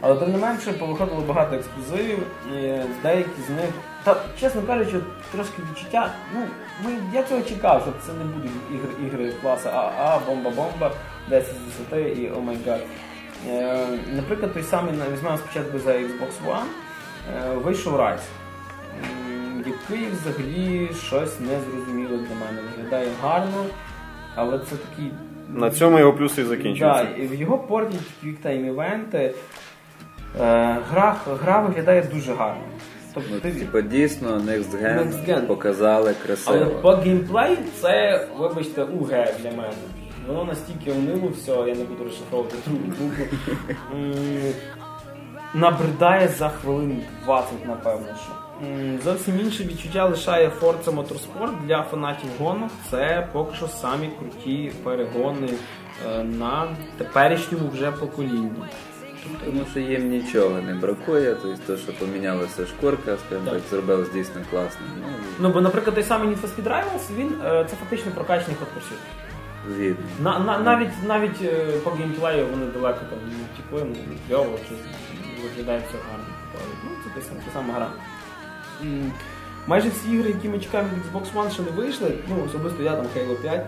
Але тим не менше повиходило багато ексклюзивів, і деякі з них. Та, чесно кажучи, трошки відчуття. Ну, ми, я цього чекав, що це не будуть ігри, ігри класу АА, бомба-бомба, 10 з 10 і oh my god. Е, наприклад, той самий на- візьмемо спочатку за Xbox One, е, вийшов Rise, який взагалі щось незрозуміло для мене. Виглядає гарно, але це такий На цьому його плюси і Да, закінчуються. і в його портять quick time event и. Е, гра, гра виглядає дуже гарно. Тобто, Ну, ти- типа дійсно Next Gen, Next Gen. показали але по геймплею це, вибачте, УГ для мене. Воно настільки унило все, я не буду розшифровувати другу букву. Набридає за хвилин 20, напевно. що. Зовсім інше відчуття лишає Forza Motorsport для фанатів гонок. Це поки що самі круті перегони е, на теперішньому вже поколінні. Тому що їм нічого не бракує, тобто то, що помінялася шкурка, скажімо Так. так, дійсно класно. Ну, Ну, бо, наприклад, той самий Need for Speed Rivals, він е, це фактично прокачаний ход згідно. На, на, навіть навіть е, по геймплею вони далеко там не втікли, ну, кльово, чи виглядає все гарно. Ну, це та та сама гра. М, Майже всі ігри, які ми чекаємо від Xbox One, ще не вийшли. Ну, особисто я там Halo 5.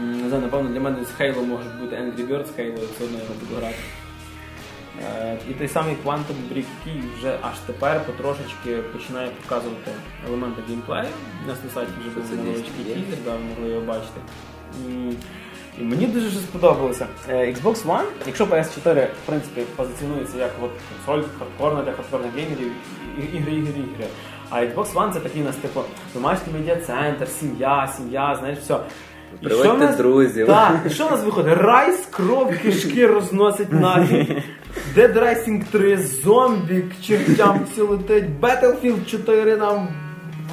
Не знаю, напевно, для мене з Halo може бути Angry Birds Halo, все одно його буду грати. Е, І той самий Quantum Break, який вже аж тепер потрошечки починає показувати елементи геймплею. У нас на сайті вже був Це невеличкий є. тізер, да, ви могли його бачити. І мені дуже сподобалося. Е, Xbox One, якщо PS4 в принципі позиціонується як от консоль хардкорна для хардкорних геймерів, ігри, ігри, ігри. А Xbox One це такий у нас типу домашній медіа-центр, сім'я, сім'я, знаєш, все. І Приводьте що в нас- друзів. Так, і що у нас виходить? Райс, кров, кишки розносить нафіг. Dead Rising 3, зомбі, чертям все летить, Battlefield 4 нам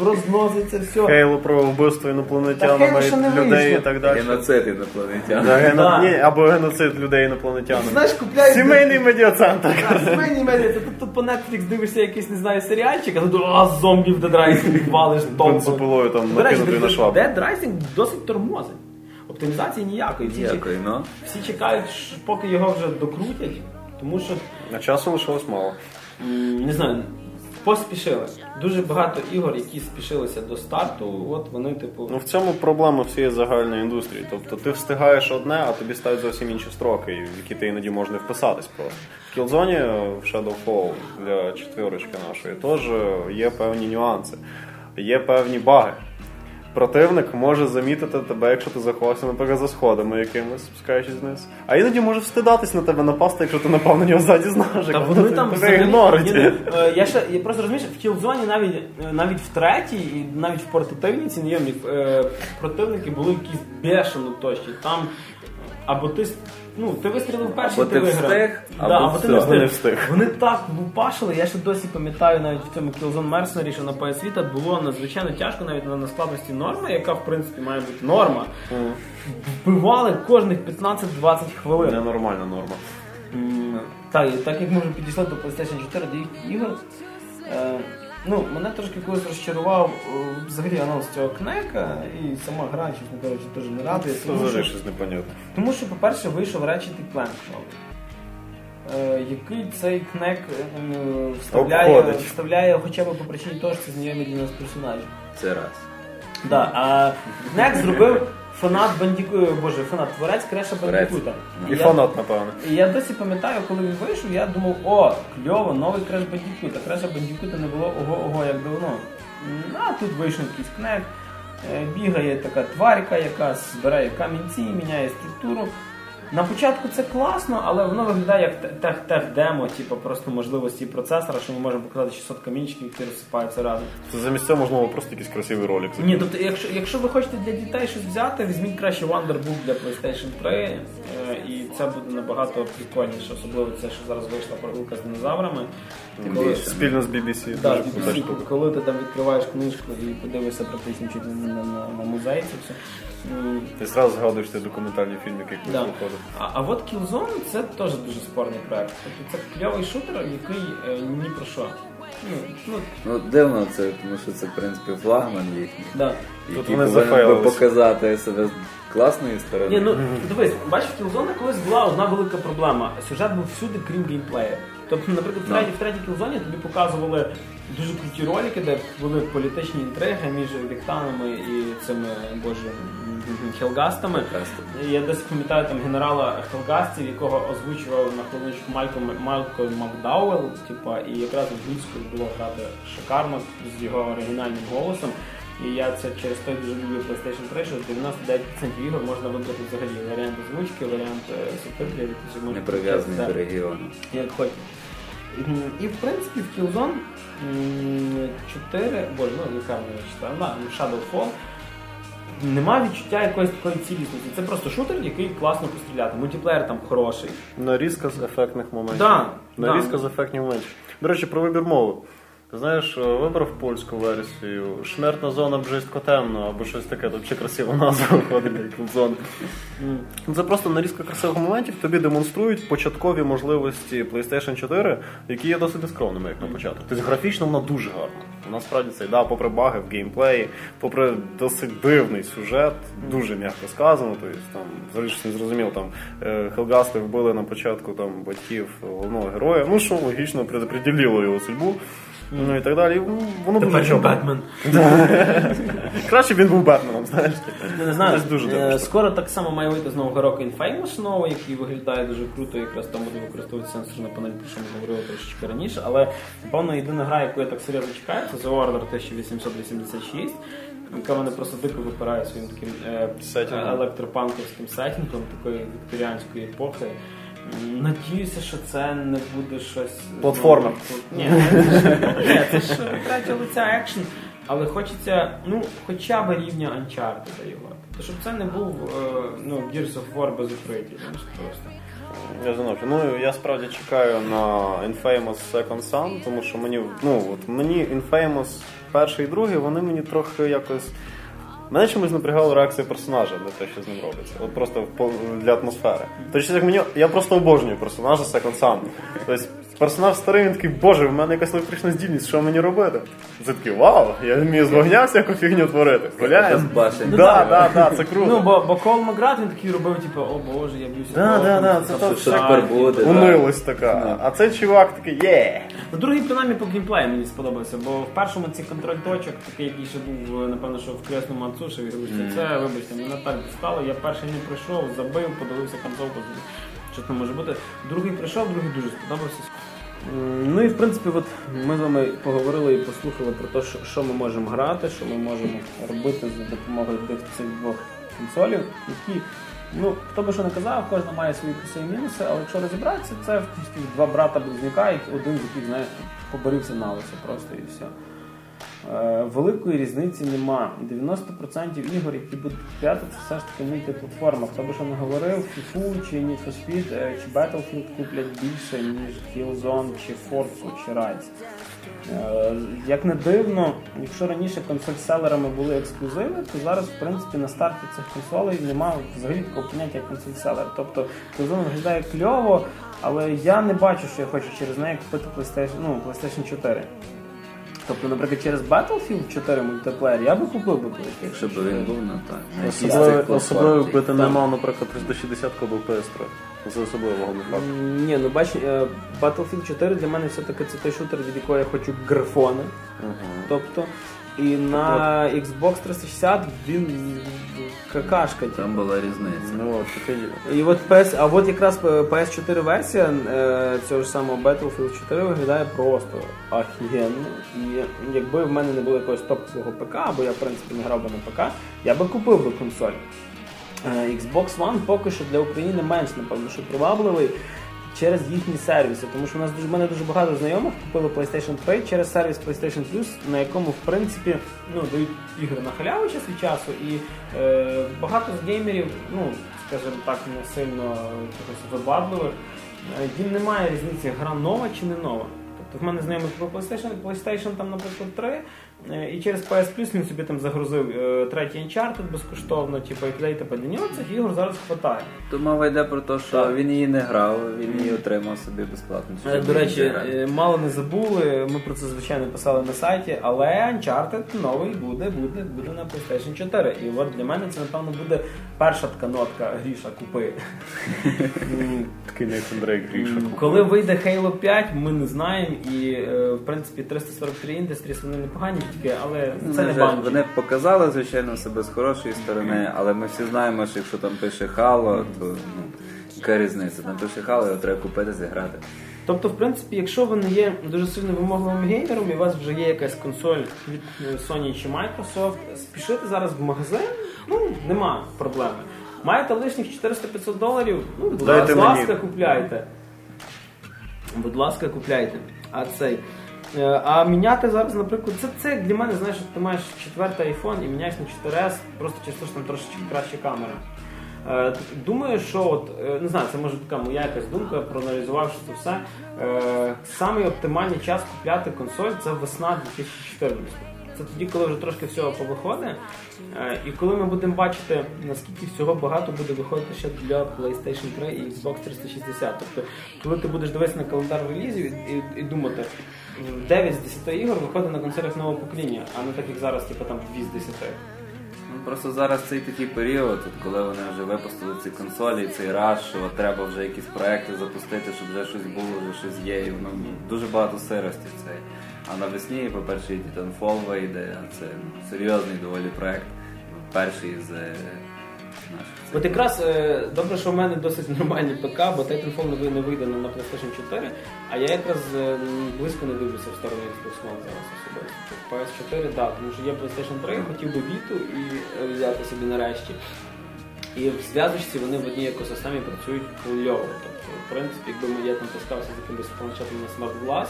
розноситься все. Хейло про вбивство інопланетянами Та ще не людей вийшло. і так далі. Геноцид інопланетян. Да, гено- Да. Ні, або геноцид людей інопланетянами. Знаєш, купляєш... Сімейний медіацентр. Так, Сімейні медіа, ти тут, тут по Netflix дивишся якийсь, не знаю, серіальчик, а тут а, зомбі в Dead Rising валиш топом. Бензопилою там накинутий на швабру. Dead Rising досить тормозить. Оптимізації ніякої. Всі, чек- Дякую, ну. всі чекають, поки його вже докрутять, тому що А часу лишилось мало. М, Не знаю, поспішили. Дуже багато ігор, які спішилися до старту, от вони, типу. Ну в цьому проблема всієї загальної індустрії. Тобто ти встигаєш одне, а тобі ставлять зовсім інші строки, в які ти іноді можеш не вписатись просто. В Killzone, е, в Shadowfall для четверочки нашої теж є певні нюанси, є певні баги. Противник може замітити тебе, якщо ти заховався, наприклад, за сходами якимось, спускаючись вниз. А іноді може встидатись на тебе напасти, якщо ти напав на нього ззаді знаєш. Та вони там ігнорить. Ні, е, Я ще я просто розумієш, в кілзоні навіть е, навіть в третій і навіть в портативній ціні е, противники були якісь бешено точні. Там або ти ну, ти вистрілив перший, ти ти виграв. встиг, Да, або ти все. не Не встиг. встиг. Вони так лупашили, я ще досі пам'ятаю навіть в цьому Killzone Mercenary, що на PS Vita було надзвичайно тяжко навіть на, на складності норми, яка в принципі має бути норма. Вбивали кожних 15-20 хвилин. Ненормальна норма. Так, так як ми вже підійшли до PlayStation 4 до їх ігор. Е, ну, мене трошки колись розчарував е, взагалі анонс цього кнека і сама гра, чесно кажучи, теж не радує. Це Тому взагалі що, щось непонятне. тому що, по-перше, вийшов Ratchet Clank новий. Е, який цей кнек е, вставляє, вставляє хоча б по причині того, що це знайомі для нас персонажі. Це раз. Да, а кнек зробив фанат Бандіку, боже, фанат творець Креша Бандікута. І Я- фанат, напевно. і я досі пам'ятаю, коли він вийшов, я думав, о, кльово, новий Креш Бандікута. А Бандікута не було ого-ого як давно. А тут вийшов якийсь кнек, е, бігає така тварька, яка збирає камінці, міняє структуру. На початку це класно, але воно виглядає як тех, тех демо, типу просто можливості процесора, що ми можемо показати 600 камінчиків, які розсипаються разом. Це замість цього можливо просто якийсь красивий ролик. Ні, тобто, якщо, якщо ви хочете для дітей щось взяти, візьміть краще Wonderbook для PlayStation 3, е, і це буде набагато прикольніше, особливо це, що зараз вийшла прогулка з динозаврами. Тим Коли- Спільно з BBC. Да, BBC, коли ти там відкриваєш книжку і подивишся практично на, на, на музей, це все. Ти зразу згадуєш цей документальний фільм, який Да. виходив. А, а от Killzone це теж дуже спорний проект. Тобто це кльовий шутер, який е, ні про що. Ну, ну, Ну, дивно це, тому що це, в принципі, флагман їхній, да. Тут який вони повинен би зафейлились. показати себе з класної сторони. Ні, ну дивись, бачиш, в Killzone колись була одна велика проблема. Сюжет був всюди, крім геймплею. Тобто, наприклад, в третій, в третій Killzone тобі показували дуже круті ролики, де були політичні інтриги між Вектанами і цими боже Хелгастами. Я десь пам'ятаю там генерала Хелгастів, якого озвучував на хвилиночку Мальком Малком Макдауел, типа, і якраз англійською було грати шикарно з його оригінальним голосом. І я це через той дуже люблю PlayStation 3, що 99% ігор можна вибрати взагалі варіант озвучки, варіант е, субтитрів, Не прив'язаний до регіону. як хочеш. І в принципі в Killzone 4, боже, ну яка вона ну, Shadowfall, Нема відчуття якоїсь такої цілісності. Це просто шутер, який класно постріляти. Мультиплеєр там хороший. Нарізка з ефектних моментів. Да, Нарізка да. з ефектних моментів. До речі, про вибір мови. Ти знаєш, е, вибрав польську версію, шмертна зона бжистко темно, або щось таке, тут ще красива назва виходить для зон. Це просто нарізка красивих моментів, тобі демонструють початкові можливості PlayStation 4, які є досить скромними, як на початок. Тобто графічно вона дуже гарна. Вона справді це, да, попри баги в геймплеї, попри досить дивний сюжет, дуже м'яко сказано. Тобто там взагалі щось не зрозуміло. Там е, Хелгасти вбили на початку там батьків головного героя. Ну що логічно предопределило його судьбу. Ну і так далі. Ну, Воно дуже Тепер чітко. Бетмен. Краще б він був Бетменом, знаєш. Не знаю, Це дуже е, добре. скоро так само має вийти з нового року Infamous новий, який виглядає дуже круто, якраз там буде використовувати сенсорна панель, про що ми говорили трошечки раніше. Але напевно єдина гра, яку я так серйозно чекаю, це The Order 1886. Яка мене просто дико випирає своїм таким е, Сеттінгом. електропанковським сеттінгом такої вікторіанської епохи. Надіюся, що це не буде щось. Платформер. ну, Ні, ні, це ж третя лиця екшн. Але хочеться, ну, хоча б рівня Uncharted його. Щоб це не був е, ну, Gears of War без укриття. просто. Я знаю, ну я справді чекаю на Infamous Second Son, тому що мені, ну от мені Infamous перший і другий, вони мені трохи якось. Мене чомусь напрягала реакція персонажа на те, що з ним робиться. От просто для атмосфери. Тобто, як мені, я просто обожнюю персонажа Second Sun. Тобто, персонаж старий, він такий, боже, в мене якась електрична здібність, що мені робити? Це такий, вау, я вмію з вогня всяку фігню творити. Гуляє? Да, да, да, це круто. Ну, бо, бо Кол Макград він такий робив, типу, о боже, я б'юся. Да, да, да, це то, що тепер буде. да. Така. А цей чувак такий, є. Ну, Другий, принаймні, по геймплею мені сподобався, бо в першому ці контроль точок, такий, який ще був, е, напевно, що в кресному Ансушеві, це, вибачте, мене так дістало. Я перший не прийшов, забив, подивився концовку. Що там може бути. Другий прийшов, другий дуже сподобався. Ну і в принципі, от ми з вами поговорили і послухали про те, що, ми можемо грати, що ми можемо робити за допомогою цих двох консолів, які, ну, хто би що не казав, кожна має свої плюси і мінуси, але якщо розібратися, це два брата близнюка, і один з яких знаєш, поборився на лисо просто і все. Е, Великої різниці нема. 90% ігор, які будуть купляти, це все ж таки мультиплатформа. Хто би що не говорив, FIFA чи Need for Speed е, чи Battlefield куплять більше, ніж Killzone чи Forza чи Rise. Е, Як не дивно, якщо раніше консоль-селерами були ексклюзиви, то зараз, в принципі, на старті цих консолей немає взагалі такого поняття як консоль-селер. Тобто Killzone виглядає кльово, але я не бачу, що я хочу через неї купити PlayStation, ну, PlayStation 4. Тобто, наприклад, через Battlefield 4 мультиплеєр я би купив би PlayStation Якщо б він був, ну так. Особливо, особливо якби ти не мав, наприклад, 360 або PS3. Це особливого не факт. М, Ні, ну бач, е, Battlefield 4 для мене все-таки це той шутер, від якого я хочу грифони. Тобто, і на Xbox 360 він какашка. типу. Там була різниця. Ну от. І от PS, а от якраз PS4 версія е, цього ж самого Battlefield 4 виглядає просто офігенно. І якби в мене не було якогось топового ПК, або я в принципі не грав би на ПК, я би купив би консоль. Е, Xbox One поки що для України менш, напевно, що привабливий через їхні сервіси. Тому що у нас дуже в мене дуже багато знайомих купили PlayStation 3 через сервіс PlayStation Plus, на якому в принципі ну, дають ігри на халяву час від часу, і е, багато з геймерів, ну скажімо так, не сильно вибадливих, е, їм немає різниці, гра нова чи не нова. Тобто в мене знайомий купив PlayStation, PlayStation там, наприклад, 3, е, і через PS Plus він собі там загрузив е, третій Uncharted безкоштовно, типу, і т.д. і. Для нього цих ігор зараз хватає. То мова йде про те, що Так. він її не грав, він її отримав собі безплатно. Е, До речі, е, мало не забули. Ми про це звичайно писали на сайті, але Uncharted новий буде, буде, буде на PlayStation 4. І от для мене це напевно буде перша така нотка Гріша купи. Такий Нейтан Дрейк Гріша. Коли вийде Halo 5, ми не знаємо. І е, в принципі 343 Industries вони непогані тільки, але Ну, це не вони Bungie. Вони показали, звичайно, себе з хорошої сторони, але ми всі знаємо, що якщо там пише Halo, то ну, яка різниця? Там пише Halo, його треба купити, зіграти. Тобто, в принципі, якщо ви не є дуже сильно вимогливим геймером і у вас вже є якась консоль від е, Sony чи Microsoft, спішити зараз в магазин, ну нема проблеми. Маєте лишніх 400-500 доларів, ну будь ласка, купляйте. Будь ласка, купляйте. А цей. Е, А міняти зараз, наприклад, це, це для мене, знаєш, що ти маєш четвертий iPhone і міняєш на 4S, просто через те, що там трошечки краща камера. Е, Думаю, що от е, не знаю, це може така моя якась думка, проаналізувавши це все. Самий оптимальний час купляти консоль це весна 2014. Це тоді, коли вже трошки всього повиходить. Е, І коли ми будемо бачити, наскільки всього багато буде виходити ще для PlayStation 3 і Xbox 360. Тобто, коли ти будеш дивитися на календар релізів і, і, і думати, 9 з 10 ігор виходить на консолях нового покоління, а не так як зараз, типу там 2 з 10. Ну, Просто зараз цей такий період, от коли вони вже випустили ці консолі, цей раш, що от треба вже якісь проекти запустити, щоб вже щось було, вже щось є. І воно ну, дуже багато сирості в цей. А навесні, по-перше, Titanfall вийде, це серйозний доволі проект. Перший з е, наших. От якраз е, добре, що в мене досить нормальний ПК, бо Titanfall не вийде на PlayStation 4, а я якраз е, близько не дивлюся в сторону Xbox One зараз особисто. PS4, так, тому що є PlayStation 3, хотів би Vita і взяти собі нарешті. І в зв'язочці вони в одній екосистемі працюють кльово. Тобто, в принципі, якби я там таскався з якимось планшетом на Smart Glass,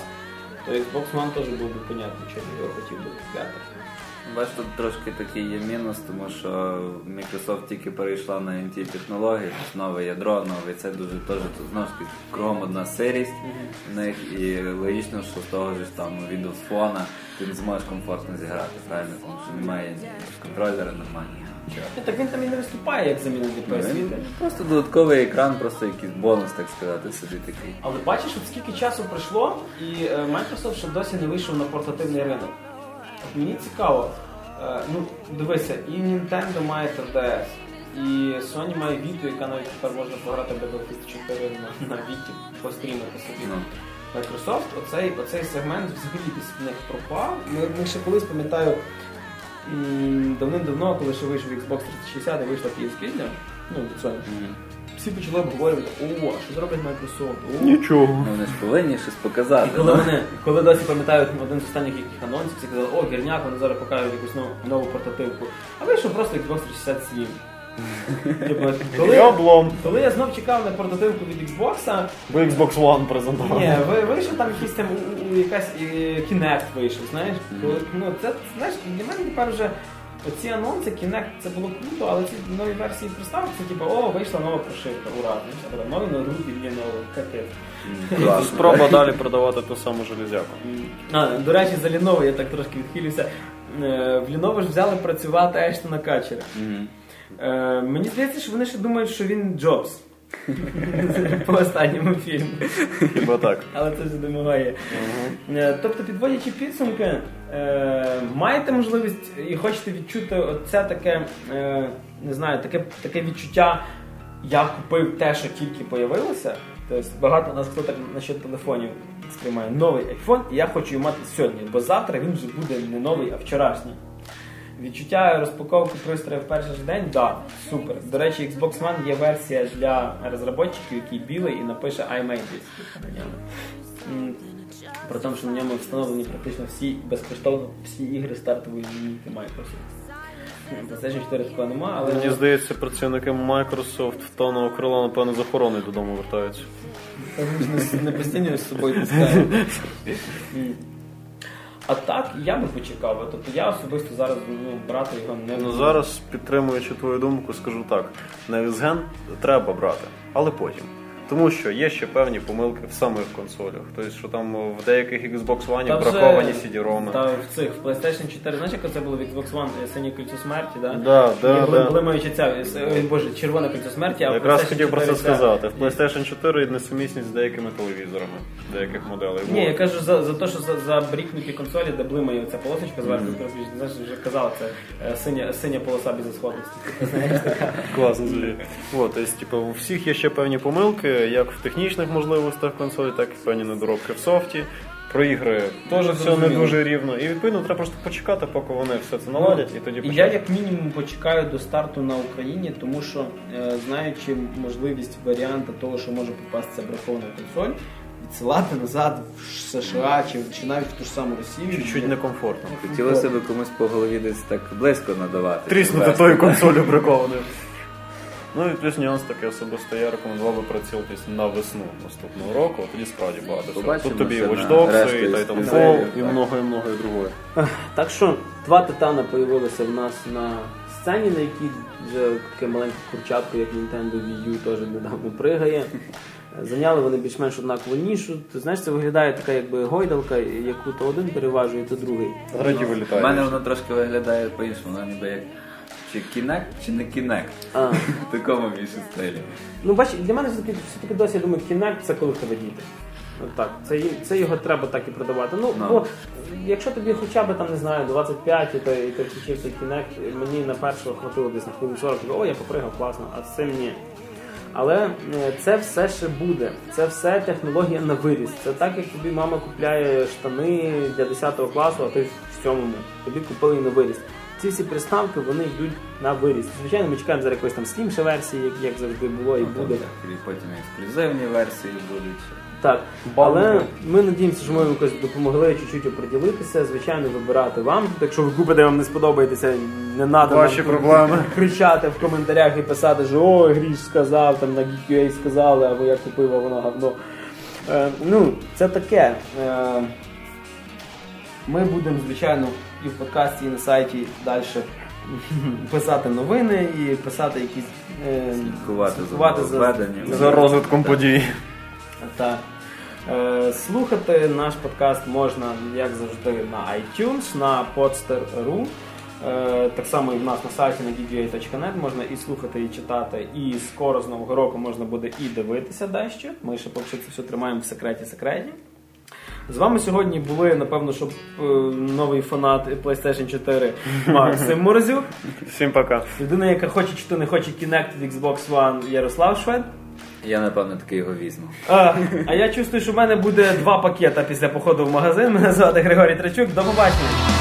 то Xbox One теж був би понятно, чому його хотів би купляти. Бач, тут трошки такий є мінус, тому що Microsoft тільки перейшла на NT технології, нове ядро, нове, це дуже теж знову ж таки кругом одна сирість в них, і логічно, що з того ж там Windows Phone ти не зможеш комфортно зіграти, правильно? Тому що немає контролера нормального. Ну, Так він там і не виступає як заміна для Ну, він Просто додатковий екран, просто якийсь бонус, так сказати, собі такий. Але бачиш, от скільки часу пройшло, і е, Microsoft ще досі не вийшов на портативний ринок. От мені цікаво, е, ну дивися, і Nintendo має 3DS, і Sony має Vita, яка навіть тепер можна пограти Battlefield 4 на, Vita, пострімити собі. Ну. Microsoft, оцей, оцей сегмент взагалі десь в них пропав. Ми, ми ще колись пам'ятаю давним-давно, коли ще вийшов Xbox 360 і вийшла PS Vita, ну від Sony, всі почали обговорювати, о, що зробить Microsoft? О, Нічого. Ну, вони ж повинні щось показати. і коли вони, коли досі пам'ятають один з останніх яких анонсів, всі казали, о, гірняк, вони зараз покажуть якусь нову, нову портативку. А вийшов просто Xbox 367. Коли, Я облом. коли я знов чекав на портативку від Xbox, Бо Xbox One презентував. ні, ви- вийшов там якийсь там у- у- якась е, Kinect вийшов, знаєш. Коли, ну, це, знаєш, для мене тепер вже оці анонси, Kinect, це було круто, але ці нові версії приставок, це типу, о, вийшла нова прошивка, ура, знаєш, а тепер новий ноутбук і є новий, капець. Спроба далі продавати ту саму железяку. А, до речі, за Lenovo я так трошки відхилюся. Е, В Lenovo ж взяли працювати Ештона Качера. Мгм. Е, Мені здається, що вони ще думають, що він Джобс. По останньому фільму. Хіба так? Але це вже домагає. Е, Тобто, підводячи підсумки, е, маєте можливість і хочете відчути оце таке, не знаю, таке, таке відчуття, я купив те, що тільки появилося. Тобто багато нас хто так насчет телефонів сприймає новий iPhone, і я хочу його мати сьогодні, бо завтра він вже буде не новий, а вчорашній. Відчуття розпаковки пристрою в перший ж день, да, супер. До речі, Xbox One є версія для розробників, який білий і напише I made this на ньому. Про те, що на ньому встановлені практично всі безкоштовно всі ігри стартової лінійки Microsoft. PlayStation 4 такого нема, але Мені здається, працівники Microsoft в тоного крила, напевно, з охорони додому вертаються. Не, постійно з собою таскають. А так я би почекав. Тобто я особисто зараз ну, брати його не Ну зараз, підтримуючи твою думку, скажу так: на Xgen треба брати, але потім. Тому що є ще певні помилки в самих консолях. Тобто, що там в деяких Xbox One браковані CD-ROM. Та в цих в PlayStation 4, знаєш, як це було в Xbox One е, синє кільцо смерті, да? Да, да, І да. блимаючи ця, е, с- ой, боже, червоне кільцо смерті, а в Якраз PlayStation хотів про це 4 ця- сказати. В PlayStation 4 несумісність з деякими телевізорами, деяких моделей. Ні, я кажу за, за те, що за, за брікнуті консолі, де блимає ця полосочка зверху, mm знаєш, вже казала, це е, синя, синя полоса безісходності. Класно звучить. Вот, то типу, у всіх є ще певні помилки, як в технічних можливостях консолі, так і певні недоробки в софті. Про ігри теж Ну, все не дуже рівно. І відповідно треба просто почекати, поки вони все це наладять, і тоді І я як мінімум почекаю до старту на Україні, тому що е, знаючи можливість варіанта того, що може попастися брахована консоль, відсилати назад в США чи, чи навіть в ту ж саму Росію. Чуть-чуть некомфортно. Хотілося б комусь по голові десь так близько надавати. Тріснути тою консолю бракованою. Ну і плюс нюанс такий особисто я рекомендував би прицілитись на весну наступного року, тоді справді багато. всього. Тут тобі і Watch Dogs, і Titanfall, і много, і много, і другое. Так що два титана появилися в нас на сцені, на якій вже таке маленьке курчатко, як Nintendo Wii U, теж недавно пригає. Зайняли вони більш-менш однакову нішу. Ти знаєш, це виглядає така якби гойдалка, яку то один переважує, то другий. Граді У мене воно трошки виглядає по-іншому, ніби як чи кінект, чи не кінект. А, В такому більше стилі. ну бач, для мене все-таки, все-таки досі я думаю, Kinect це коли в тебе діти. Ну, Так, це, це його треба так і продавати. Ну, Ну. бо якщо тобі хоча б там не знаю 25 і ти, і ти включив цей мені на першого хватило десь на хвилин 40, о, я попригав, класно, а з цим ні. Але е, це все ще буде. Це все технологія на виріс. Це так, як тобі мама купляє штани для 10 класу, а ти в 7 тобі купили на виріс. Ці всі приставки вони йдуть на виріс. Звичайно, ми чекаємо зараз якоїсь там слімше версії, як, як завжди було і буде. І потім ексклюзивні версії будуть. Так, але ми надіємося, що ми вам якось допомогли чуть-чуть оприділитися. Звичайно, вибирати вам. Якщо ви купите, вам не сподобаєтеся, не надо Ваші нам проблеми. кричати в коментарях і писати, що ой, Гріш сказав, там на GQA сказали, або я купив, а воно говно. Е, ну, це таке. Е, ми будемо, звичайно, і в подкасті, і на сайті далі писати новини і писати якісь. Е, Слідкувати за слідкувати нововведеннями. За розвитком подій. так. Е, слухати наш подкаст можна, як завжди, на iTunes, на podster.ru. Е, так само і в нас на сайті на dba.net можна і слухати, і читати, і скоро з нового року можна буде і дивитися дещо. Ми ще поки що це все тримаємо в секреті секреті. З вами сьогодні були, напевно, щоб е, новий фанат PlayStation 4 Максим Морозюк, Всім пока. людина, яка хоче чи то не хоче Kinect від Xbox One Ярослав Швед. Я, напевно, таки його візьму. А, а я чувствую, що в мене буде два пакета після походу в магазин. Мене звати Григорій Трачук. До побачення.